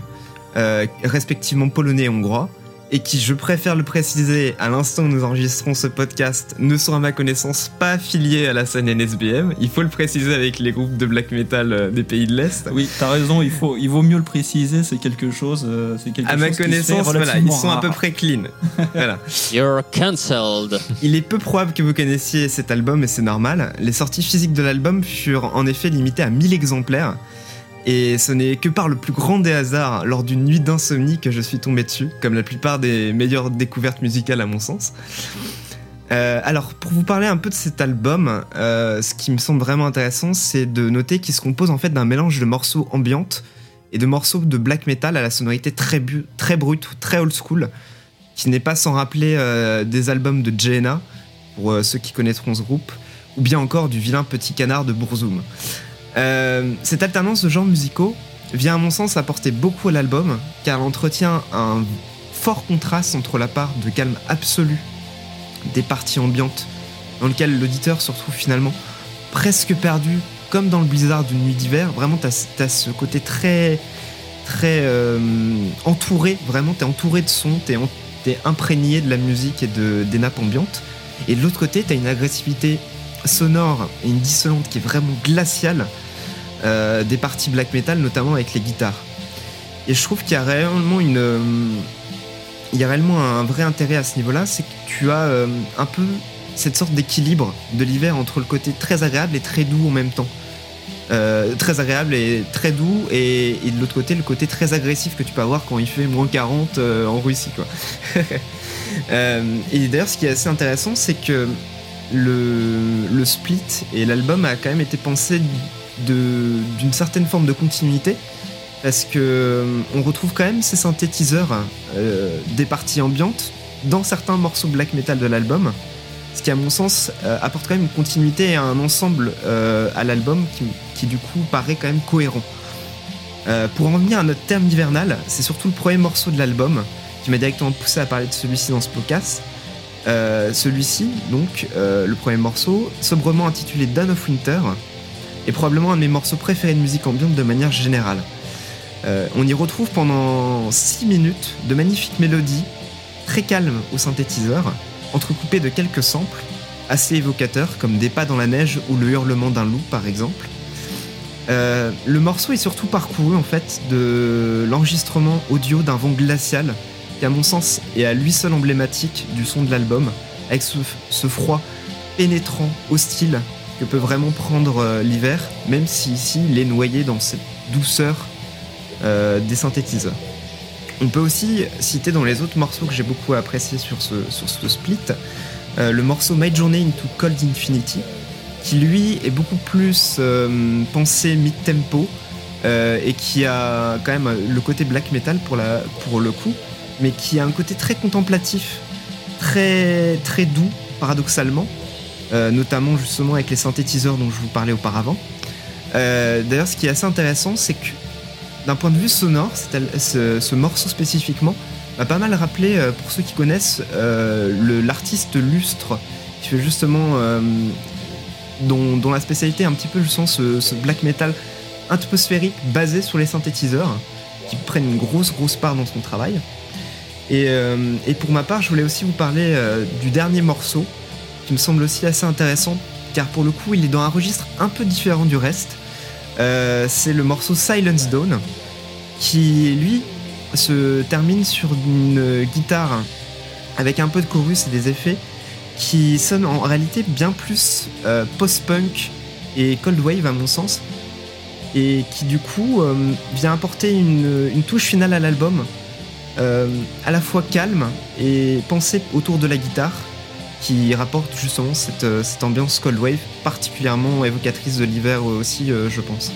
euh, respectivement polonais et hongrois, et qui, je préfère le préciser, à l'instant où nous enregistrons ce podcast, ne sont à ma connaissance pas affiliés à la scène NSBM. Il faut le préciser avec les groupes de black metal euh, des pays de l'Est. Oui, t'as raison, il, faut, il vaut mieux le préciser, c'est quelque chose. euh, c'est quelque À ma chose fait connaissance, voilà, ils sont à peu près clean. voilà. You're cancelled. Il est peu probable que vous connaissiez cet album et c'est normal. Les sorties physiques de l'album furent en effet limitées à 1000 exemplaires. Et ce n'est que par le plus grand des hasards, lors d'une nuit d'insomnie, que je suis tombé dessus, comme la plupart des meilleures découvertes musicales à mon sens. Euh, alors, pour vous parler un peu de cet album, euh, ce qui me semble vraiment intéressant, c'est de noter qu'il se compose en fait d'un mélange de morceaux ambiantes et de morceaux de black metal à la sonorité très, brute, très old school, qui n'est pas sans rappeler euh, des albums de Jena, pour ceux qui connaîtront ce groupe, ou bien encore du vilain petit canard de Bourzoum. Euh, cette alternance de genres musicaux vient à mon sens apporter beaucoup à l'album, car elle entretient un fort contraste entre la part de calme absolu des parties ambiantes, dans lequel l'auditeur se retrouve finalement presque perdu, comme dans le blizzard d'une nuit d'hiver. Vraiment, t'as as ce côté très, très euh, entouré, vraiment, t'es entouré de sons, t'es t'es imprégné de la musique et de, des nappes ambiantes. Et de l'autre côté, t'as une agressivité sonore et une dissonante qui est vraiment glaciale euh, des parties black metal, notamment avec les guitares. Et je trouve qu'il y a réellement une, euh, il y a réellement un vrai intérêt à ce niveau-là, c'est que tu as euh, un peu cette sorte d'équilibre de l'hiver entre le côté très agréable et très doux en même temps. Très agréable et très doux, et, et de l'autre côté, le côté très agressif que tu peux avoir quand il fait moins 40 euh, en Russie. Quoi. Et d'ailleurs, ce qui est assez intéressant, c'est que le, split et l'album a quand même été pensé d'une certaine forme de continuité parce que euh, on retrouve quand même ces synthétiseurs euh, des parties ambiantes dans certains morceaux black metal de l'album ce qui à mon sens euh, apporte quand même une continuité et un ensemble à l'album qui, du coup paraît quand même cohérent. Pour en revenir à notre terme hivernal c'est surtout le premier morceau de l'album qui m'a directement poussé à parler de celui-ci dans ce podcast Euh, celui-ci donc euh, le premier morceau sobrement intitulé Dawn of Winter est probablement un de mes morceaux préférés de musique ambiante de manière générale euh, on y retrouve pendant 6 minutes de magnifiques mélodies, très calmes au synthétiseur, entrecoupées de quelques samples, assez évocateurs comme des pas dans la neige ou le hurlement d'un loup par exemple. Le morceau est surtout parcouru en fait de l'enregistrement audio d'un vent glacial qui à mon sens est à lui seul emblématique du son de l'album, avec ce, froid pénétrant, hostile que peut vraiment prendre euh, l'hiver, même si ici il est noyé dans cette douceur euh, des synthétiseurs. On peut aussi citer dans les autres morceaux que j'ai beaucoup apprécié sur ce, sur ce split, euh, le morceau My Journey into Cold Infinity, qui lui est beaucoup plus pensé mid-tempo et qui a quand même le côté black metal pour, la, pour le coup, mais qui a un côté très contemplatif, très, très doux, paradoxalement, euh, notamment justement avec les synthétiseurs dont je vous parlais auparavant. Euh, D'ailleurs, ce qui est assez intéressant, c'est que d'un point de vue sonore, ce, ce morceau spécifiquement m'a pas mal rappelé, euh, pour ceux qui connaissent, l'artiste Lustre, qui justement, dont, dont la spécialité est un petit peu justement ce, ce black metal atmosphérique basé sur les synthétiseurs, qui prennent une grosse grosse part dans son travail. Et, euh, et pour ma part, je voulais aussi vous parler euh, du dernier morceau, qui me semble aussi assez intéressant, car pour le coup, il est dans un registre un peu différent du reste. Euh, c'est le morceau Silence Dawn, qui lui se termine sur une guitare avec un peu de chorus et des effets qui sonnent en réalité bien plus post-punk et cold wave à mon sens et qui du coup vient apporter une, une touche finale à l'album euh, à la fois calme et pensée autour de la guitare qui rapporte justement cette, euh, cette ambiance cold wave particulièrement évocatrice de l'hiver aussi euh, je pense.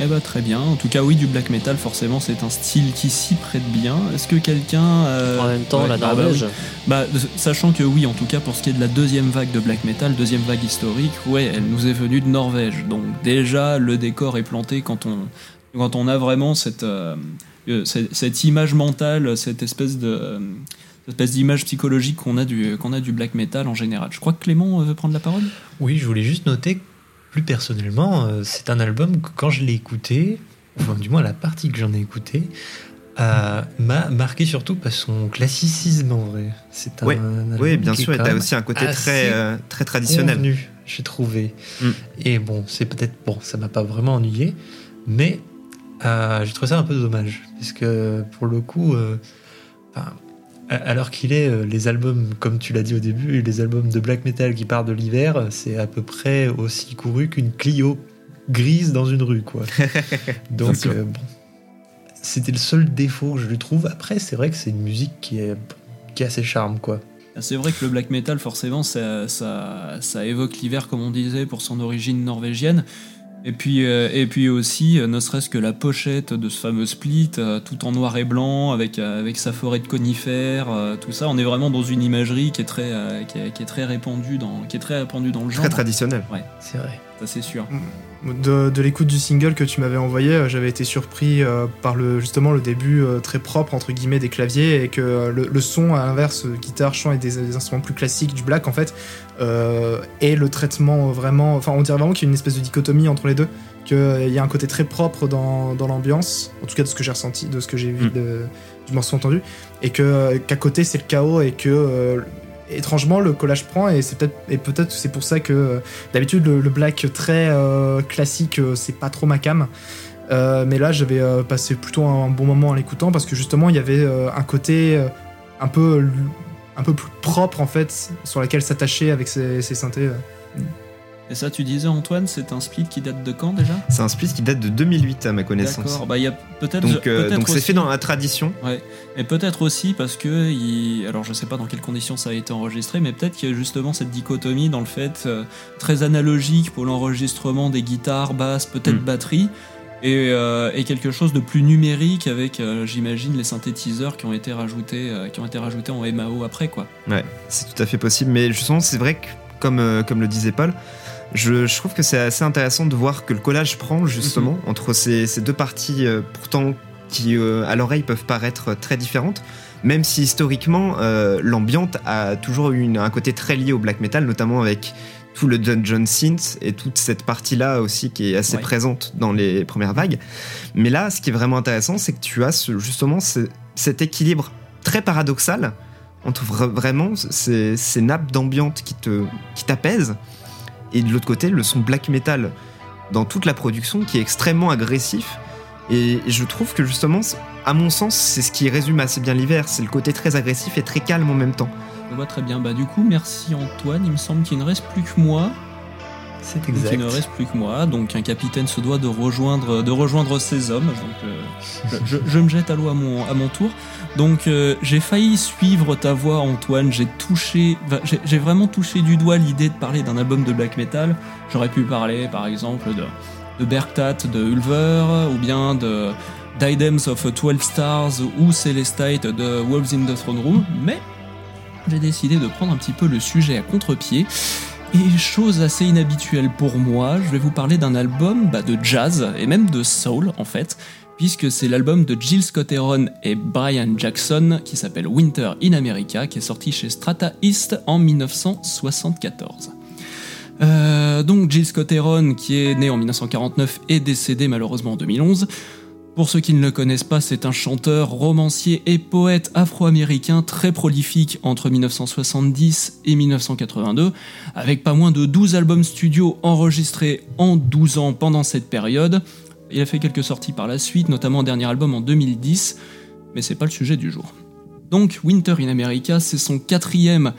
Eh bah très bien. En tout cas, oui, du black metal, forcément, c'est un style qui s'y prête bien. Est-ce que quelqu'un... euh, En même temps, ouais, la bah, bah Norvège. oui. Bah, de- sachant que oui, en tout cas, pour ce qui est de la deuxième vague de black metal, deuxième vague historique, ouais, elle nous est venue de Norvège. Donc déjà, le décor est planté quand on, quand on a vraiment cette, euh, cette, cette image mentale, cette espèce de... cette espèce d'image psychologique qu'on a, du, qu'on a du black metal en général. Je crois que Clément euh, veut prendre la parole? Oui, je voulais juste noter que plus personnellement, euh, c'est un album que quand je l'ai écouté, enfin du moins la partie que j'en ai écouté, euh, m'a marqué surtout par son classicisme en vrai. C'est un, album Oui, bien sûr, et t'as aussi un côté très, euh, très traditionnel. j'ai trouvé. Mm. Et bon, c'est peut-être bon, ça m'a pas vraiment ennuyé, mais euh, j'ai trouvé ça un peu dommage parce que pour le coup, euh, enfin, alors qu'il est euh, les albums, comme tu l'as dit au début, les albums de black metal qui partent de l'hiver, c'est à peu près aussi couru qu'une Clio grise dans une rue, quoi. Donc euh, bon, c'était le seul défaut que je lui trouve. Après, c'est vrai que c'est une musique qui est qui a ses charmes, quoi. C'est vrai que le black metal, forcément, ça, ça, ça évoque l'hiver, comme on disait, pour son origine norvégienne. Et puis, euh, et puis aussi, euh, ne serait-ce que la pochette de ce fameux split, euh, tout en noir et blanc, avec, euh, avec sa forêt de conifères, euh, tout ça, on est vraiment dans une imagerie qui est très, euh, qui est, qui est très répandue dans, qui est très répandue dans le genre. Très traditionnel. C'est vrai. Ça, c'est sûr. De, de l'écoute du single que tu m'avais envoyé, euh, j'avais été surpris euh, par le, justement le début euh, très propre entre guillemets des claviers et que euh, le, le son à l'inverse, guitare, chant et des, des instruments plus classiques du black en fait, et le traitement vraiment, enfin on dirait vraiment qu'il y a une espèce de dichotomie entre les deux, qu'il y a un côté très propre dans, dans l'ambiance, en tout cas de ce que j'ai ressenti, de ce que j'ai vu Mm. de- du morceau entendu, et que qu'à côté c'est le chaos et que étrangement le collage prend et c'est peut-être et peut-être c'est pour ça que euh, D'habitude, le, black très euh, classique, euh, c'est pas trop ma cam. Mais là, j'avais passé plutôt un bon moment en l'écoutant parce que justement, il y avait un côté un peu un peu plus propre en fait sur laquelle s'attacher avec ses synthés. Et ça, tu disais, Antoine, c'est un split qui date de quand déjà? C'est un split qui date de 2008 à ma connaissance. D'accord. Bah, il y a peut-être. Donc euh, donc c'est fait dans la tradition. Ouais. Et peut-être aussi parce que, il... alors je sais pas dans quelles conditions ça a été enregistré, mais peut-être qu'il y a justement cette dichotomie dans le fait euh, très analogique pour l'enregistrement des guitares, basses, peut-être Mm. batterie, et, euh, et quelque chose de plus numérique avec, euh, j'imagine, les synthétiseurs qui ont été rajoutés, euh, qui ont été rajoutés en MAO après, quoi. Ouais, c'est tout à fait possible. Mais justement, c'est vrai que, comme, comme le disait Paul, je, je trouve que c'est assez intéressant de voir que le collage prend justement Mhm. entre ces, ces deux parties, euh, pourtant qui euh, à l'oreille peuvent paraître très différentes. Même si historiquement, euh, l'ambiante a toujours eu une- un côté très lié au black metal, notamment avec tout le dungeon synth et toute cette partie-là aussi qui est assez Ouais. présente dans les premières vagues. Mais là, ce qui est vraiment intéressant, c'est que tu as ce- justement ce- cet équilibre très paradoxal entre vra- vraiment ces, ces nappes d'ambiance qui te qui t'apaisent et de l'autre côté le son black metal dans toute la production qui est extrêmement agressif et je trouve que justement à mon sens c'est ce qui résume assez bien l'hiver c'est le côté très agressif et très calme en même temps Je vois très bien. Bah du coup, merci Antoine. Il me semble qu'il ne reste plus que moi. C'est Donc, il ne reste plus que moi. Donc un capitaine se doit de rejoindre, de rejoindre ses hommes. Donc euh, je, je- je me jette à l'eau à mon, à mon tour. Donc euh, j'ai failli suivre ta voix Antoine. J'ai vraiment touché du doigt l'idée de parler d'un album de black metal. J'aurais pu parler par exemple de, de Bergtat, de Ulver, ou bien de Diadems of 12 Stars ou Celestite de Wolves in the Throne Room. Mais j'ai décidé de prendre un petit peu le sujet à contre-pied. Et chose assez inhabituelle pour moi, je vais vous parler d'un album bah, de jazz et même de soul en fait, puisque c'est l'album de Jill Scott Heron et Brian Jackson qui s'appelle Winter in America, qui est sorti chez Strata East en 1974. Euh, donc Jill Scott Heron, qui est né en 1949 et décédé malheureusement en 2011. Pour ceux qui ne le connaissent pas, c'est un chanteur, romancier et poète afro-américain très prolifique entre 1970 et 1982, avec pas moins de 12 albums studio enregistrés en 12 ans pendant cette période. Il a fait quelques sorties par la suite, notamment un dernier album en 2010, mais c'est pas le sujet du jour. Donc Winter in America, c'est son quatrième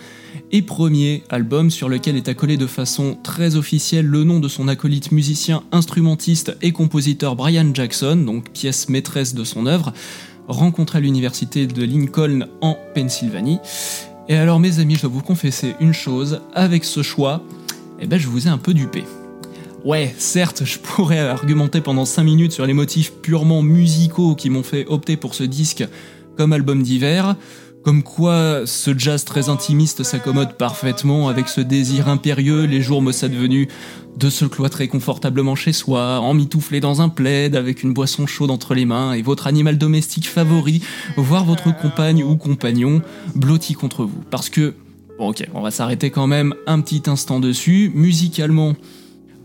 et premier album sur lequel est accolé de façon très officielle le nom de son acolyte musicien, instrumentiste et compositeur Brian Jackson, donc pièce maîtresse de son œuvre, rencontré à l'université de Lincoln en Pennsylvanie. Et alors mes amis, je dois vous confesser une chose, avec ce choix, eh ben je vous ai un peu dupé. Ouais, certes, je pourrais argumenter pendant 5 minutes sur les motifs purement musicaux qui m'ont fait opter pour ce disque comme album d'hiver, comme quoi ce jazz très intimiste s'accommode parfaitement avec ce désir impérieux les jours maussades venus de se cloîtrer confortablement chez soi, emmitouflé dans un plaid avec une boisson chaude entre les mains et votre animal domestique favori, voire votre compagne ou compagnon, blotti contre vous. Parce que, bon ok, on va s'arrêter quand même un petit instant dessus, musicalement...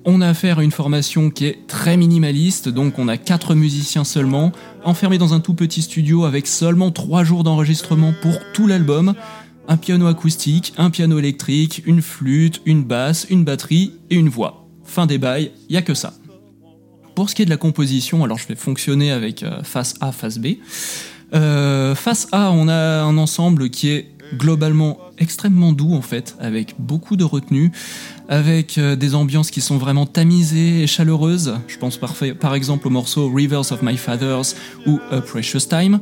On a affaire à une formation qui est très minimaliste, donc on a quatre musiciens seulement, enfermés dans un tout petit studio avec seulement trois jours d'enregistrement pour tout l'album, un piano acoustique, un piano électrique, une flûte, une basse, une batterie et une voix. Fin des bails, y a que ça. Pour ce qui est de la composition, alors je vais fonctionner avec euh, face A, face B. Euh, face A, on a un ensemble qui est globalement extrêmement doux en fait, avec beaucoup de retenue, avec euh, des ambiances qui sont vraiment tamisées et chaleureuses. Je pense par, exemple au morceau Rivers of My Fathers ou A Precious Time.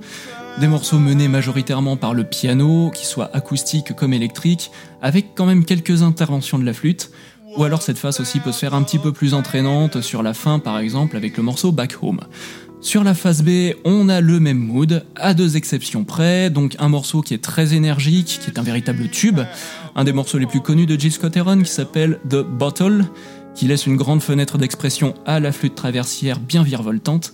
Des morceaux menés majoritairement par le piano, qui soit acoustique comme électrique, avec quand même quelques interventions de la flûte. Ou alors cette phase aussi peut se faire un petit peu plus entraînante sur la fin par exemple avec le morceau Back Home. Sur la phase B, on a le même mood, à deux exceptions près, donc un morceau qui est très énergique, qui est un véritable tube, un des morceaux les plus connus de Jill Scott Heron qui s'appelle The Bottle, qui laisse une grande fenêtre d'expression à la flûte traversière bien virevoltante,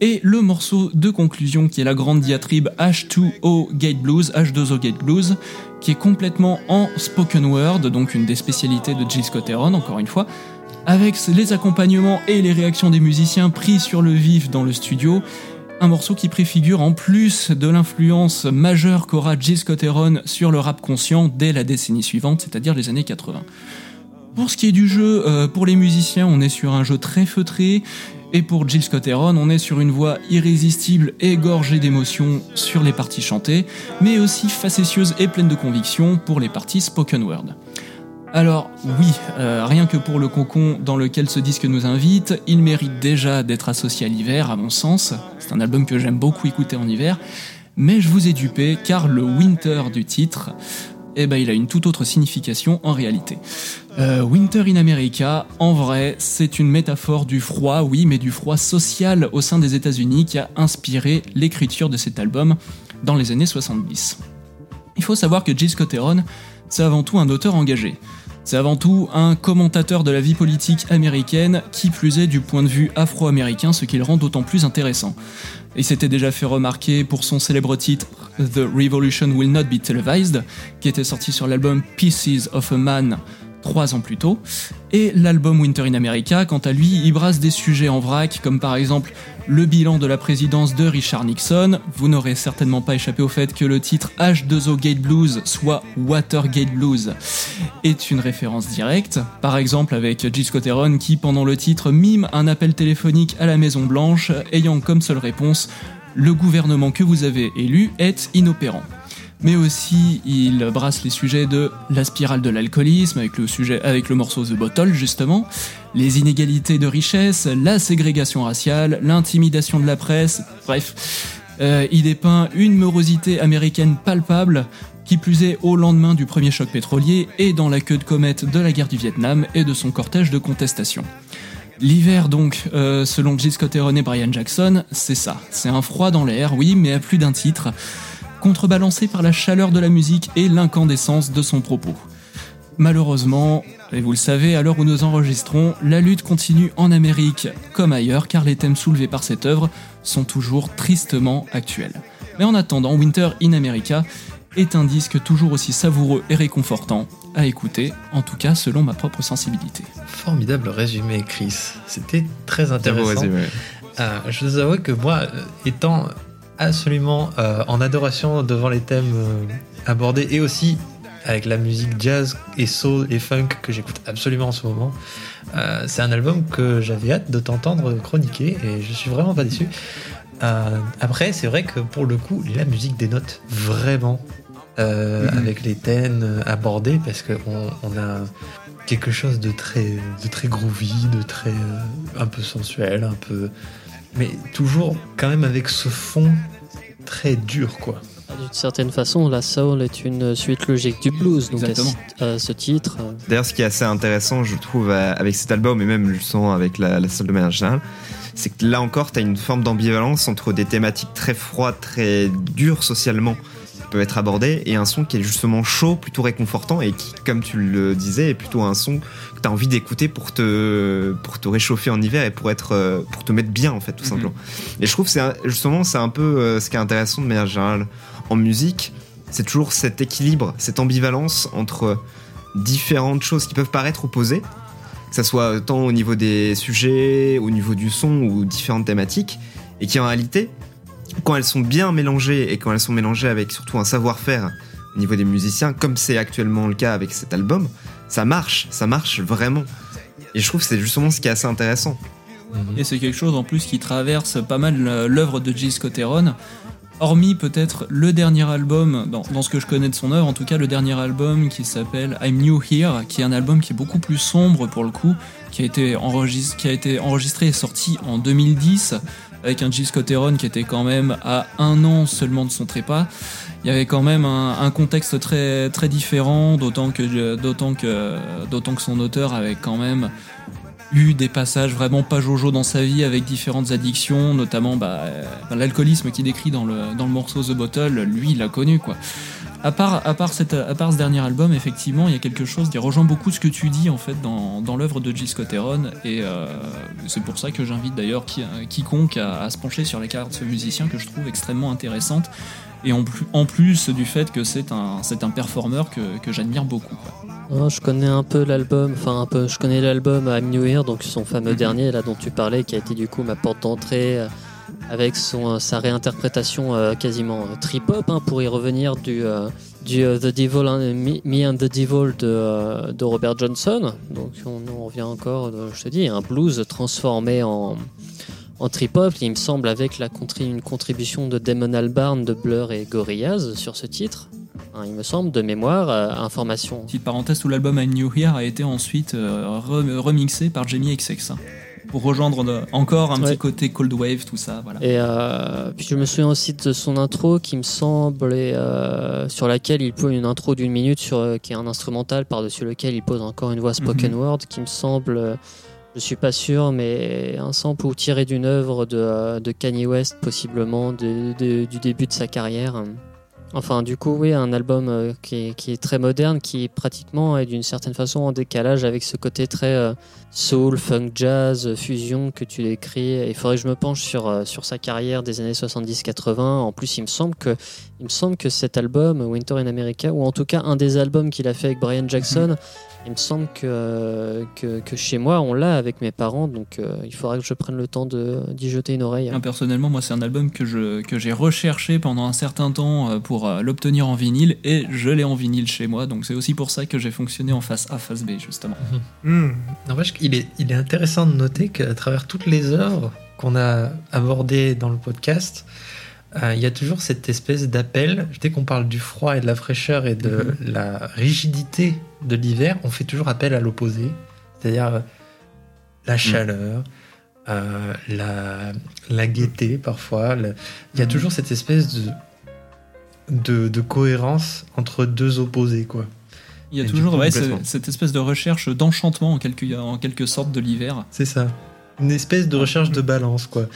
et le morceau de conclusion qui est la grande diatribe H2O Gate Blues, H2O Gate Blues, qui est complètement en spoken word, donc une des spécialités de Jill Scott Heron, encore une fois, avec les accompagnements et les réactions des musiciens pris sur le vif dans le studio. Un morceau qui préfigure en plus de l'influence majeure qu'aura Jill Scott Heron sur le rap conscient dès la décennie suivante, c'est-à-dire les années 80. Pour ce qui est du jeu, euh, pour les musiciens, on est sur un jeu très feutré, Et pour Jill Scott Heron, on est sur une voix irrésistible et gorgée d'émotions sur les parties chantées, mais aussi facétieuse et pleine de conviction pour les parties spoken word. Alors oui, euh, rien que pour le concon dans lequel ce disque nous invite, il mérite déjà d'être associé à l'hiver, à mon sens. C'est un album que j'aime beaucoup écouter en hiver, mais je vous ai dupé car le winter du titre, eh ben, il a une toute autre signification en réalité. Euh, winter in America, en vrai, c'est une métaphore du froid, oui, mais du froid social au sein des États-Unis qui a inspiré l'écriture de cet album dans les années 70. Il faut savoir que Jill Scott c'est avant tout un auteur engagé. C'est avant tout un commentateur de la vie politique américaine, qui plus est du point de vue afro-américain, ce qui le rend d'autant plus intéressant. Il s'était déjà fait remarquer pour son célèbre titre The Revolution Will Not Be Televised, qui était sorti sur l'album Pieces of a Man trois ans plus tôt. Et l'album Winter in America, quant à lui, y brasse des sujets en vrac, comme par exemple le bilan de la présidence de Richard Nixon. Vous n'aurez certainement pas échappé au fait que le titre H2O Gate Blues, soit Watergate Blues, est une référence directe. Par exemple avec Jill Scott qui, pendant le titre, mime un appel téléphonique à la Maison Blanche, ayant comme seule réponse le gouvernement que vous avez élu est inopérant mais aussi il brasse les sujets de la spirale de l'alcoolisme avec le sujet avec le morceau The Bottle justement, les inégalités de richesse, la ségrégation raciale, l'intimidation de la presse, bref, Euh, il dépeint une morosité américaine palpable qui plus est au lendemain du premier choc pétrolier et dans la queue de comète de la guerre du Vietnam et de son cortège de contestation. L'hiver donc, euh, selon Jill Scott Heron et Brian Jackson, c'est ça. C'est un froid dans l'air, oui, mais à plus d'un titre, contrebalancé par la chaleur de la musique et l'incandescence de son propos. Malheureusement, et vous le savez, à l'heure où nous enregistrons, la lutte continue en Amérique comme ailleurs car les thèmes soulevés par cette œuvre sont toujours tristement actuels. Mais en attendant, Winter in America est un disque toujours aussi savoureux et réconfortant à écouter, en tout cas selon ma propre sensibilité. Formidable résumé, Chris. C'était très intéressant. résumé. Euh, je vous avoue que moi, euh, étant absolument euh, en adoration devant les thèmes euh, abordés et aussi avec la musique jazz et soul et funk que j'écoute absolument en ce moment, euh, c'est un album que j'avais hâte de t'entendre chroniquer et je suis vraiment pas déçu. Après, c'est vrai que pour le coup, la musique dénote vraiment Mhm. avec les thèmes abordés parce qu'on on a quelque chose de très, de très groovy, de très un peu sensuel, un peu, mais toujours quand même avec ce fond très dur, quoi. D'une certaine façon, la soul est une suite logique du blues. Donc à ce, Exactement. à ce titre, euh, D'ailleurs, ce qui est assez intéressant, je trouve, avec cet album et même justement avec la, la salle de manière générale, c'est que là encore, tu as une forme d'ambivalence entre des thématiques très froides, très dures socialement peuvent être abordées et un son qui est justement chaud, plutôt réconfortant et qui, comme tu le disais, est plutôt un son que tu as envie d'écouter pour te, pour te réchauffer en hiver et pour, être, euh, pour te mettre bien, en fait, tout Mhm. simplement. Et je trouve que c'est justement, c'est un peu euh, ce qui est intéressant de manière générale en musique, c'est toujours cet équilibre, cette ambivalence entre différentes choses qui peuvent paraître opposées, que ce soit tant au niveau des sujets, au niveau du son ou différentes thématiques, et qui en réalité, quand elles sont bien mélangées et quand elles sont mélangées avec surtout un savoir-faire au niveau des musiciens, comme c'est actuellement le cas avec cet album, ça marche, ça marche vraiment. Et je trouve que c'est justement ce qui est assez intéressant. Et c'est quelque chose en plus qui traverse pas mal euh, l'œuvre de Jill Scott Heron. Hormis peut-être le dernier album, dans, dans ce que je connais de son œuvre, en tout cas le dernier album qui s'appelle I'm New Here, qui est un album qui est beaucoup plus sombre pour le coup, qui a été, enregistré, qui a été enregistré et sorti en 2010, avec un Jill Scott Heron qui était quand même à un an seulement de son trépas. Il y avait quand même un, un contexte très, très différent, d'autant que, d'autant, que, d'autant que son auteur avait quand même eu des passages vraiment pas jojo dans sa vie avec différentes addictions, notamment bah, euh, l'alcoolisme qu'il décrit dans le, dans le morceau The Bottle, lui il l'a connu quoi. À part, à, part cette, à part ce dernier album, effectivement, il y a quelque chose qui rejoint beaucoup ce que tu dis en fait dans, dans l'œuvre de Jill Scott Heron, et euh, c'est pour ça que j'invite d'ailleurs qui, quiconque à, à se pencher sur les cartes de ce musicien que je trouve extrêmement intéressante, et en plus, en plus du fait que c'est un, c'est un performeur que, que j'admire beaucoup. quoi. oh, je connais un peu l'album, enfin un peu, je connais l'album I'm New donc son fameux Mhm. dernier là dont tu parlais, qui a été du coup ma porte d'entrée euh, avec son, euh, sa réinterprétation euh, quasiment euh, trip-hop hein, pour y revenir du, du The Devil, and- Me, and the Devil de, de Robert Johnson. Donc on, revient encore, je te dis, un blues transformé en, en trip-hop. Il me semble avec la une contribution de Damon Albarn, de Blur et Gorillaz sur ce titre. Hein, il me semble, de mémoire, information. Petite parenthèse, tout l'album I New Here a été ensuite re- remixé par Jamie XX. Pour rejoindre encore un Ouais. petit côté Cold Wave, tout ça. Voilà. Et euh, puis je me souviens aussi de son intro qui me semble, euh, sur laquelle il pose une intro d'une minute, sur, euh, qui est un instrumental par-dessus lequel il pose encore une voix spoken Mhm. word, qui me semble, je suis pas sûr, mais un sample ou tiré d'une œuvre de, de Kanye West, possiblement, de- de- du début de sa carrière. Enfin, du coup, oui, un album euh, qui, est, très moderne, qui pratiquement est d'une certaine façon en décalage avec ce côté très euh, soul, funk, jazz, fusion que tu décris. Il faudrait que je me penche sur, euh, sa carrière des années 70-80. En plus, il me semble que cet album, Winter in America, ou en tout cas un des albums qu'il a fait avec Brian Jackson, il me semble que, que, que chez moi, on l'a avec mes parents. Donc, euh, il faudrait que je prenne le temps de- d'y jeter une oreille. Personnellement, moi, c'est un album que je que j'ai recherché pendant un certain temps euh, pour euh, l'obtenir en vinyle et je l'ai en vinyle chez moi. Donc c'est aussi pour ça que j'ai fonctionné en face A, face B, justement. Hmm. N'empêche qu'il est, il est intéressant de noter qu'à travers toutes les œuvres qu'on a abordées dans le podcast, euh, il y a toujours cette espèce d'appel. Dès qu'on parle du froid et de la fraîcheur et de la rigidité de l'hiver, on fait toujours appel à l'opposé, c'est-à-dire euh, la chaleur, euh, la, la gaieté parfois. le- Il y a toujours cette espèce de, de, de cohérence entre deux opposés, quoi. Il y a Et toujours coup, ouais, cette espèce de recherche d'enchantement en quelque, en quelque sorte de l'hiver. C'est ça. Une espèce de recherche de balance, quoi.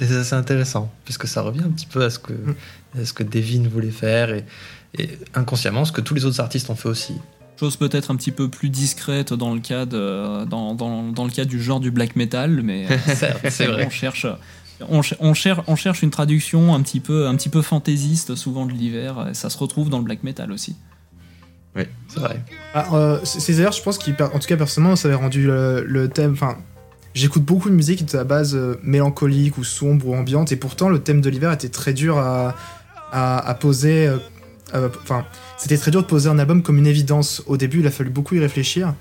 Et c'est assez intéressant, puisque ça revient un petit peu à ce que, à ce que Devin voulait faire et, et inconsciemment ce que tous les autres artistes ont fait aussi. Chose peut-être un petit peu plus discrète dans le cas, de- dans, dans, dans le cas du genre du black metal, mais c'est vrai. on cherche. On, cher- on, cher- on cherche une traduction un petit peu, un petit peu fantaisiste souvent de l'hiver, et ça se retrouve dans le black metal aussi. C'est vrai. Ah, euh, c'est c'est d'ailleurs, je pense qu'en tout cas, personnellement, ça avait rendu le, le thème. Enfin, j'écoute beaucoup de musique de à base euh, mélancolique ou sombre ou ambiante, et pourtant, le thème de l'hiver était très dur à poser. euh, euh, Enfin, c'était très dur de poser un album comme une évidence. Au début, il a fallu beaucoup y réfléchir.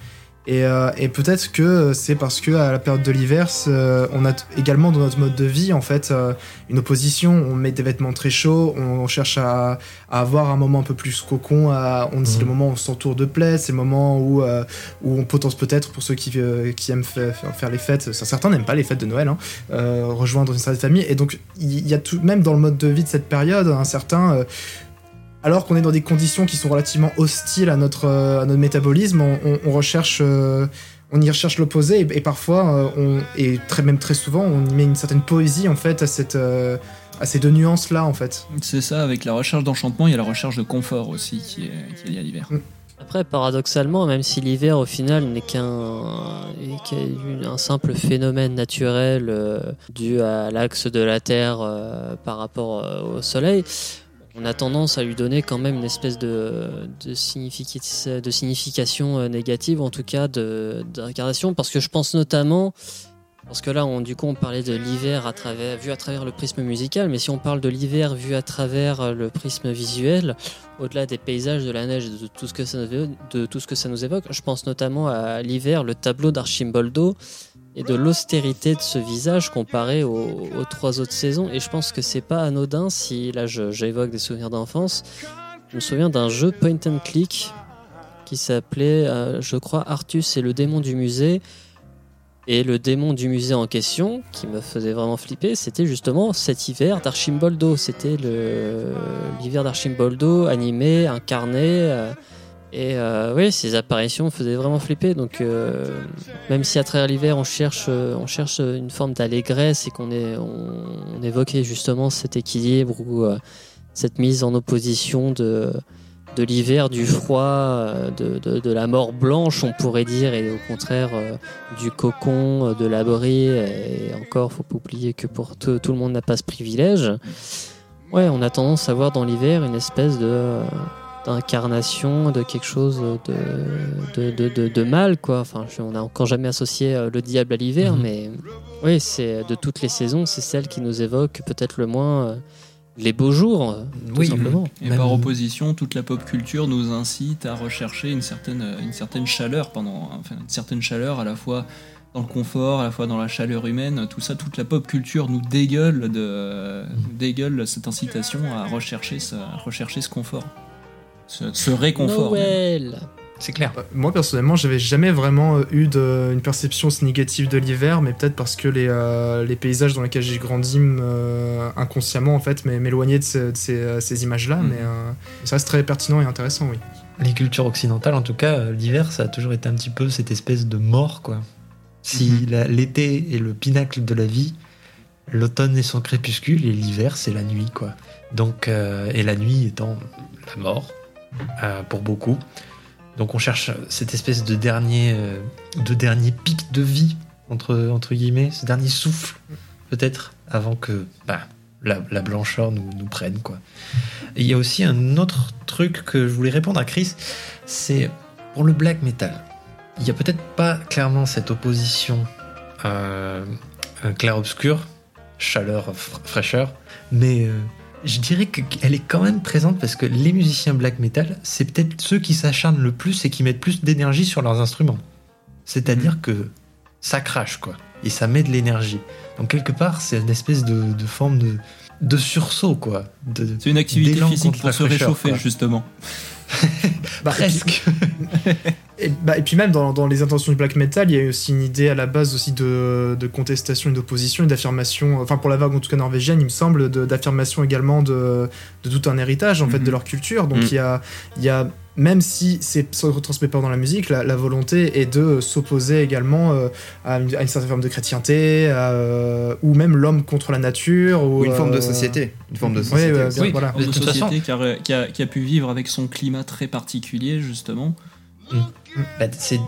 Et, euh, et peut-être que c'est parce que à la période de l'hiver, euh, on a également dans notre mode de vie en fait euh, une opposition. On met des vêtements très chauds, on cherche à, à avoir un moment un peu plus cocon. À, on, C'est Mhm. le moment où on s'entoure de plaies, c'est le moment où, où on potence peut-être pour ceux qui, qui aiment fa- faire, faire les fêtes. Certains n'aiment pas les fêtes de Noël, hein, rejoindre une certaine famille. Et donc il y a tout, même dans le mode de vie de cette période un certain alors qu'on est dans des conditions qui sont relativement hostiles à notre, euh, à notre métabolisme, on, on- on recherche, euh, on y recherche l'opposé et, et parfois, euh, on, et très, même très souvent, on y met une certaine poésie en fait à, cette, euh, à ces deux nuances là en fait. C'est ça, avec la recherche d'enchantement, il y a la recherche de confort aussi qui est, qui est liée à l'hiver. Après, paradoxalement, même si l'hiver au final n'est qu'un qu'un- un simple phénomène naturel euh, dû à l'axe de la Terre euh, par rapport euh, au Soleil, on a tendance à lui donner quand même une espèce de, de, significa- de signification euh, négative, en tout cas d'incarnation, parce que je pense notamment, parce que là, on, du coup, on parlait de l'hiver à travers, vu à travers le prisme musical, mais si on parle de l'hiver vu à travers euh, le prisme visuel, au-delà des paysages, de la neige et de tout ce que ça nous, évo- de tout ce que ça nous évoque, je pense notamment à l'hiver, le tableau d'Archimboldo et de l'austérité de ce visage comparé aux, trois autres saisons. Et je pense que c'est pas anodin si, là j'évoque des souvenirs d'enfance, je me souviens d'un jeu point and click qui s'appelait, euh, je crois, Artus et le démon du musée. Et le démon du musée en question, qui me faisait vraiment flipper, c'était justement cet hiver d'Archimboldo. C'était l'hiver d'Archimboldo animé, incarné. euh, et euh, oui, ces apparitions faisaient vraiment flipper. Donc, euh, même si à travers l'hiver, on cherche, euh, on cherche une forme d'allégresse et qu'on est, on, évoquait justement cet équilibre ou euh, cette mise en opposition de, de l'hiver, du froid, euh, de, de- de la mort blanche, on pourrait dire, et au contraire du cocon, de l'abri. Et encore, faut pas oublier que pour tout, tout le monde n'a pas ce privilège. Ouais, on a tendance à voir dans l'hiver une espèce de d'incarnation de quelque chose de, de, de, de- de mal, quoi. Enfin, je- on n'a encore jamais associé euh, le diable à l'hiver, Mhm. mais oui, c'est de toutes les saisons, c'est celle qui nous évoque peut-être le moins euh, les beaux jours, euh, tout Oui. simplement. Et Même- par opposition, toute la pop culture nous incite à rechercher une certaine, une certaine chaleur pendant, enfin, une certaine chaleur à la fois dans le confort, à la fois dans la chaleur humaine, tout ça, toute la pop culture nous dégueule, de, nous dégueule cette incitation à rechercher ce, à rechercher ce confort, ce, ce réconfort. Noël C'est clair. Euh, Moi personnellement, j'avais jamais vraiment euh, eu de- une perception aussi négative de l'hiver, mais peut-être parce que les, euh, les paysages dans lesquels j'ai grandi me, euh, inconsciemment en fait m'é- m'éloignaient de, ce- de ces, ces images-là, Mhm. mais euh, ça reste très pertinent et intéressant, oui. Les cultures occidentales, en tout cas, l'hiver, ça a toujours été un petit peu cette espèce de mort, quoi. Si Mhm. la- l'été est le pinacle de la vie, l'automne est son crépuscule et l'hiver, c'est la nuit, quoi. Donc, euh, et la nuit étant la mort, euh, pour beaucoup. Donc, on cherche cette espèce de dernier, euh, de dernier pic de vie, entre, entre guillemets, ce dernier souffle, peut-être, avant que bah, la, la blancheur nous, prenne, quoi. Il y a aussi un autre truc que je voulais répondre à Chris, c'est pour le black metal. Il n'y a peut-être pas clairement cette opposition euh, clair-obscur, chaleur, fr- fraîcheur, mais je dirais que- qu'elle est quand même présente parce que les musiciens black metal, c'est peut-être ceux qui s'acharnent le plus et qui mettent plus d'énergie sur leurs instruments. C'est-à-dire que ça crache, quoi, et ça met de l'énergie. Donc quelque part, c'est une espèce de, de forme de, de sursaut, quoi. De, C'est une activité physique pour se réchauffer, quoi. justement. Bah, Presque. Et, bah, et puis même dans, dans les intentions du black metal, il y a aussi une idée à la base aussi de, de contestation et d'opposition et d'affirmation, enfin pour la vague en tout cas norvégienne, il me semble, de- d'affirmation également de, de tout un héritage en fait Mhm. de leur culture. Donc Mhm. il y, a, il y a, même si c'est se retransmet pas dans la musique, la, la volonté est de s'opposer également euh, à, une, à une certaine forme de chrétienté, à, euh, ou même l'homme contre la nature. Ou, Ou une forme de euh, société. Une forme de société. Oui. voilà. De Une façon- société qui a, qui, a, qui a pu vivre avec son climat très particulier, justement. Bah,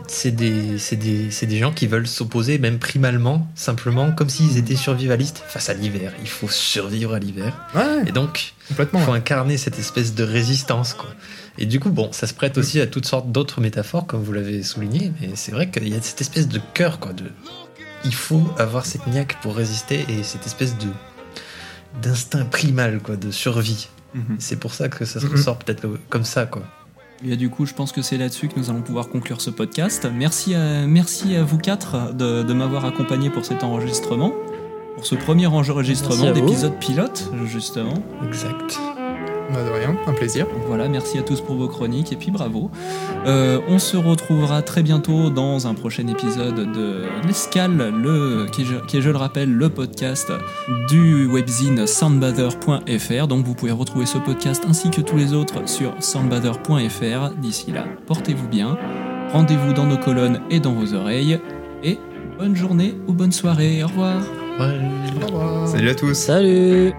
c'est des, gens qui veulent s'opposer, même primalement, simplement, comme s'ils étaient survivalistes face à l'hiver. Il faut survivre à l'hiver. Ouais, Et donc, il faut incarner cette espèce de résistance. Quoi. Et du coup, bon, ça se prête aussi à toutes sortes d'autres métaphores, comme vous l'avez souligné, mais c'est vrai qu'il y a cette espèce de cœur. Quoi, de... Il faut avoir cette niaque pour résister et cette espèce de d'instinct primal quoi, de survie. C'est pour ça que ça se Mhm. ressort peut-être comme ça. quoi. Et du coup, je pense que c'est là-dessus que nous allons pouvoir conclure ce podcast. Merci à, merci à vous quatre de, de m'avoir accompagné pour cet enregistrement, pour ce premier enregistrement d'épisode pilote, justement. Exact. Bah, de rien, un plaisir. Voilà, merci à tous pour vos chroniques et puis bravo. Euh, on se retrouvera très bientôt dans un prochain épisode de l'Escale, le, qui, est, je- qui est, je le rappelle, le podcast du webzine soundbather.fr. Donc vous pouvez retrouver ce podcast ainsi que tous les autres sur soundbather.fr. D'ici là, portez-vous bien, rendez-vous dans nos colonnes et dans vos oreilles, et bonne journée ou bonne soirée. Au revoir. Ouais. Au revoir. Salut à tous. Salut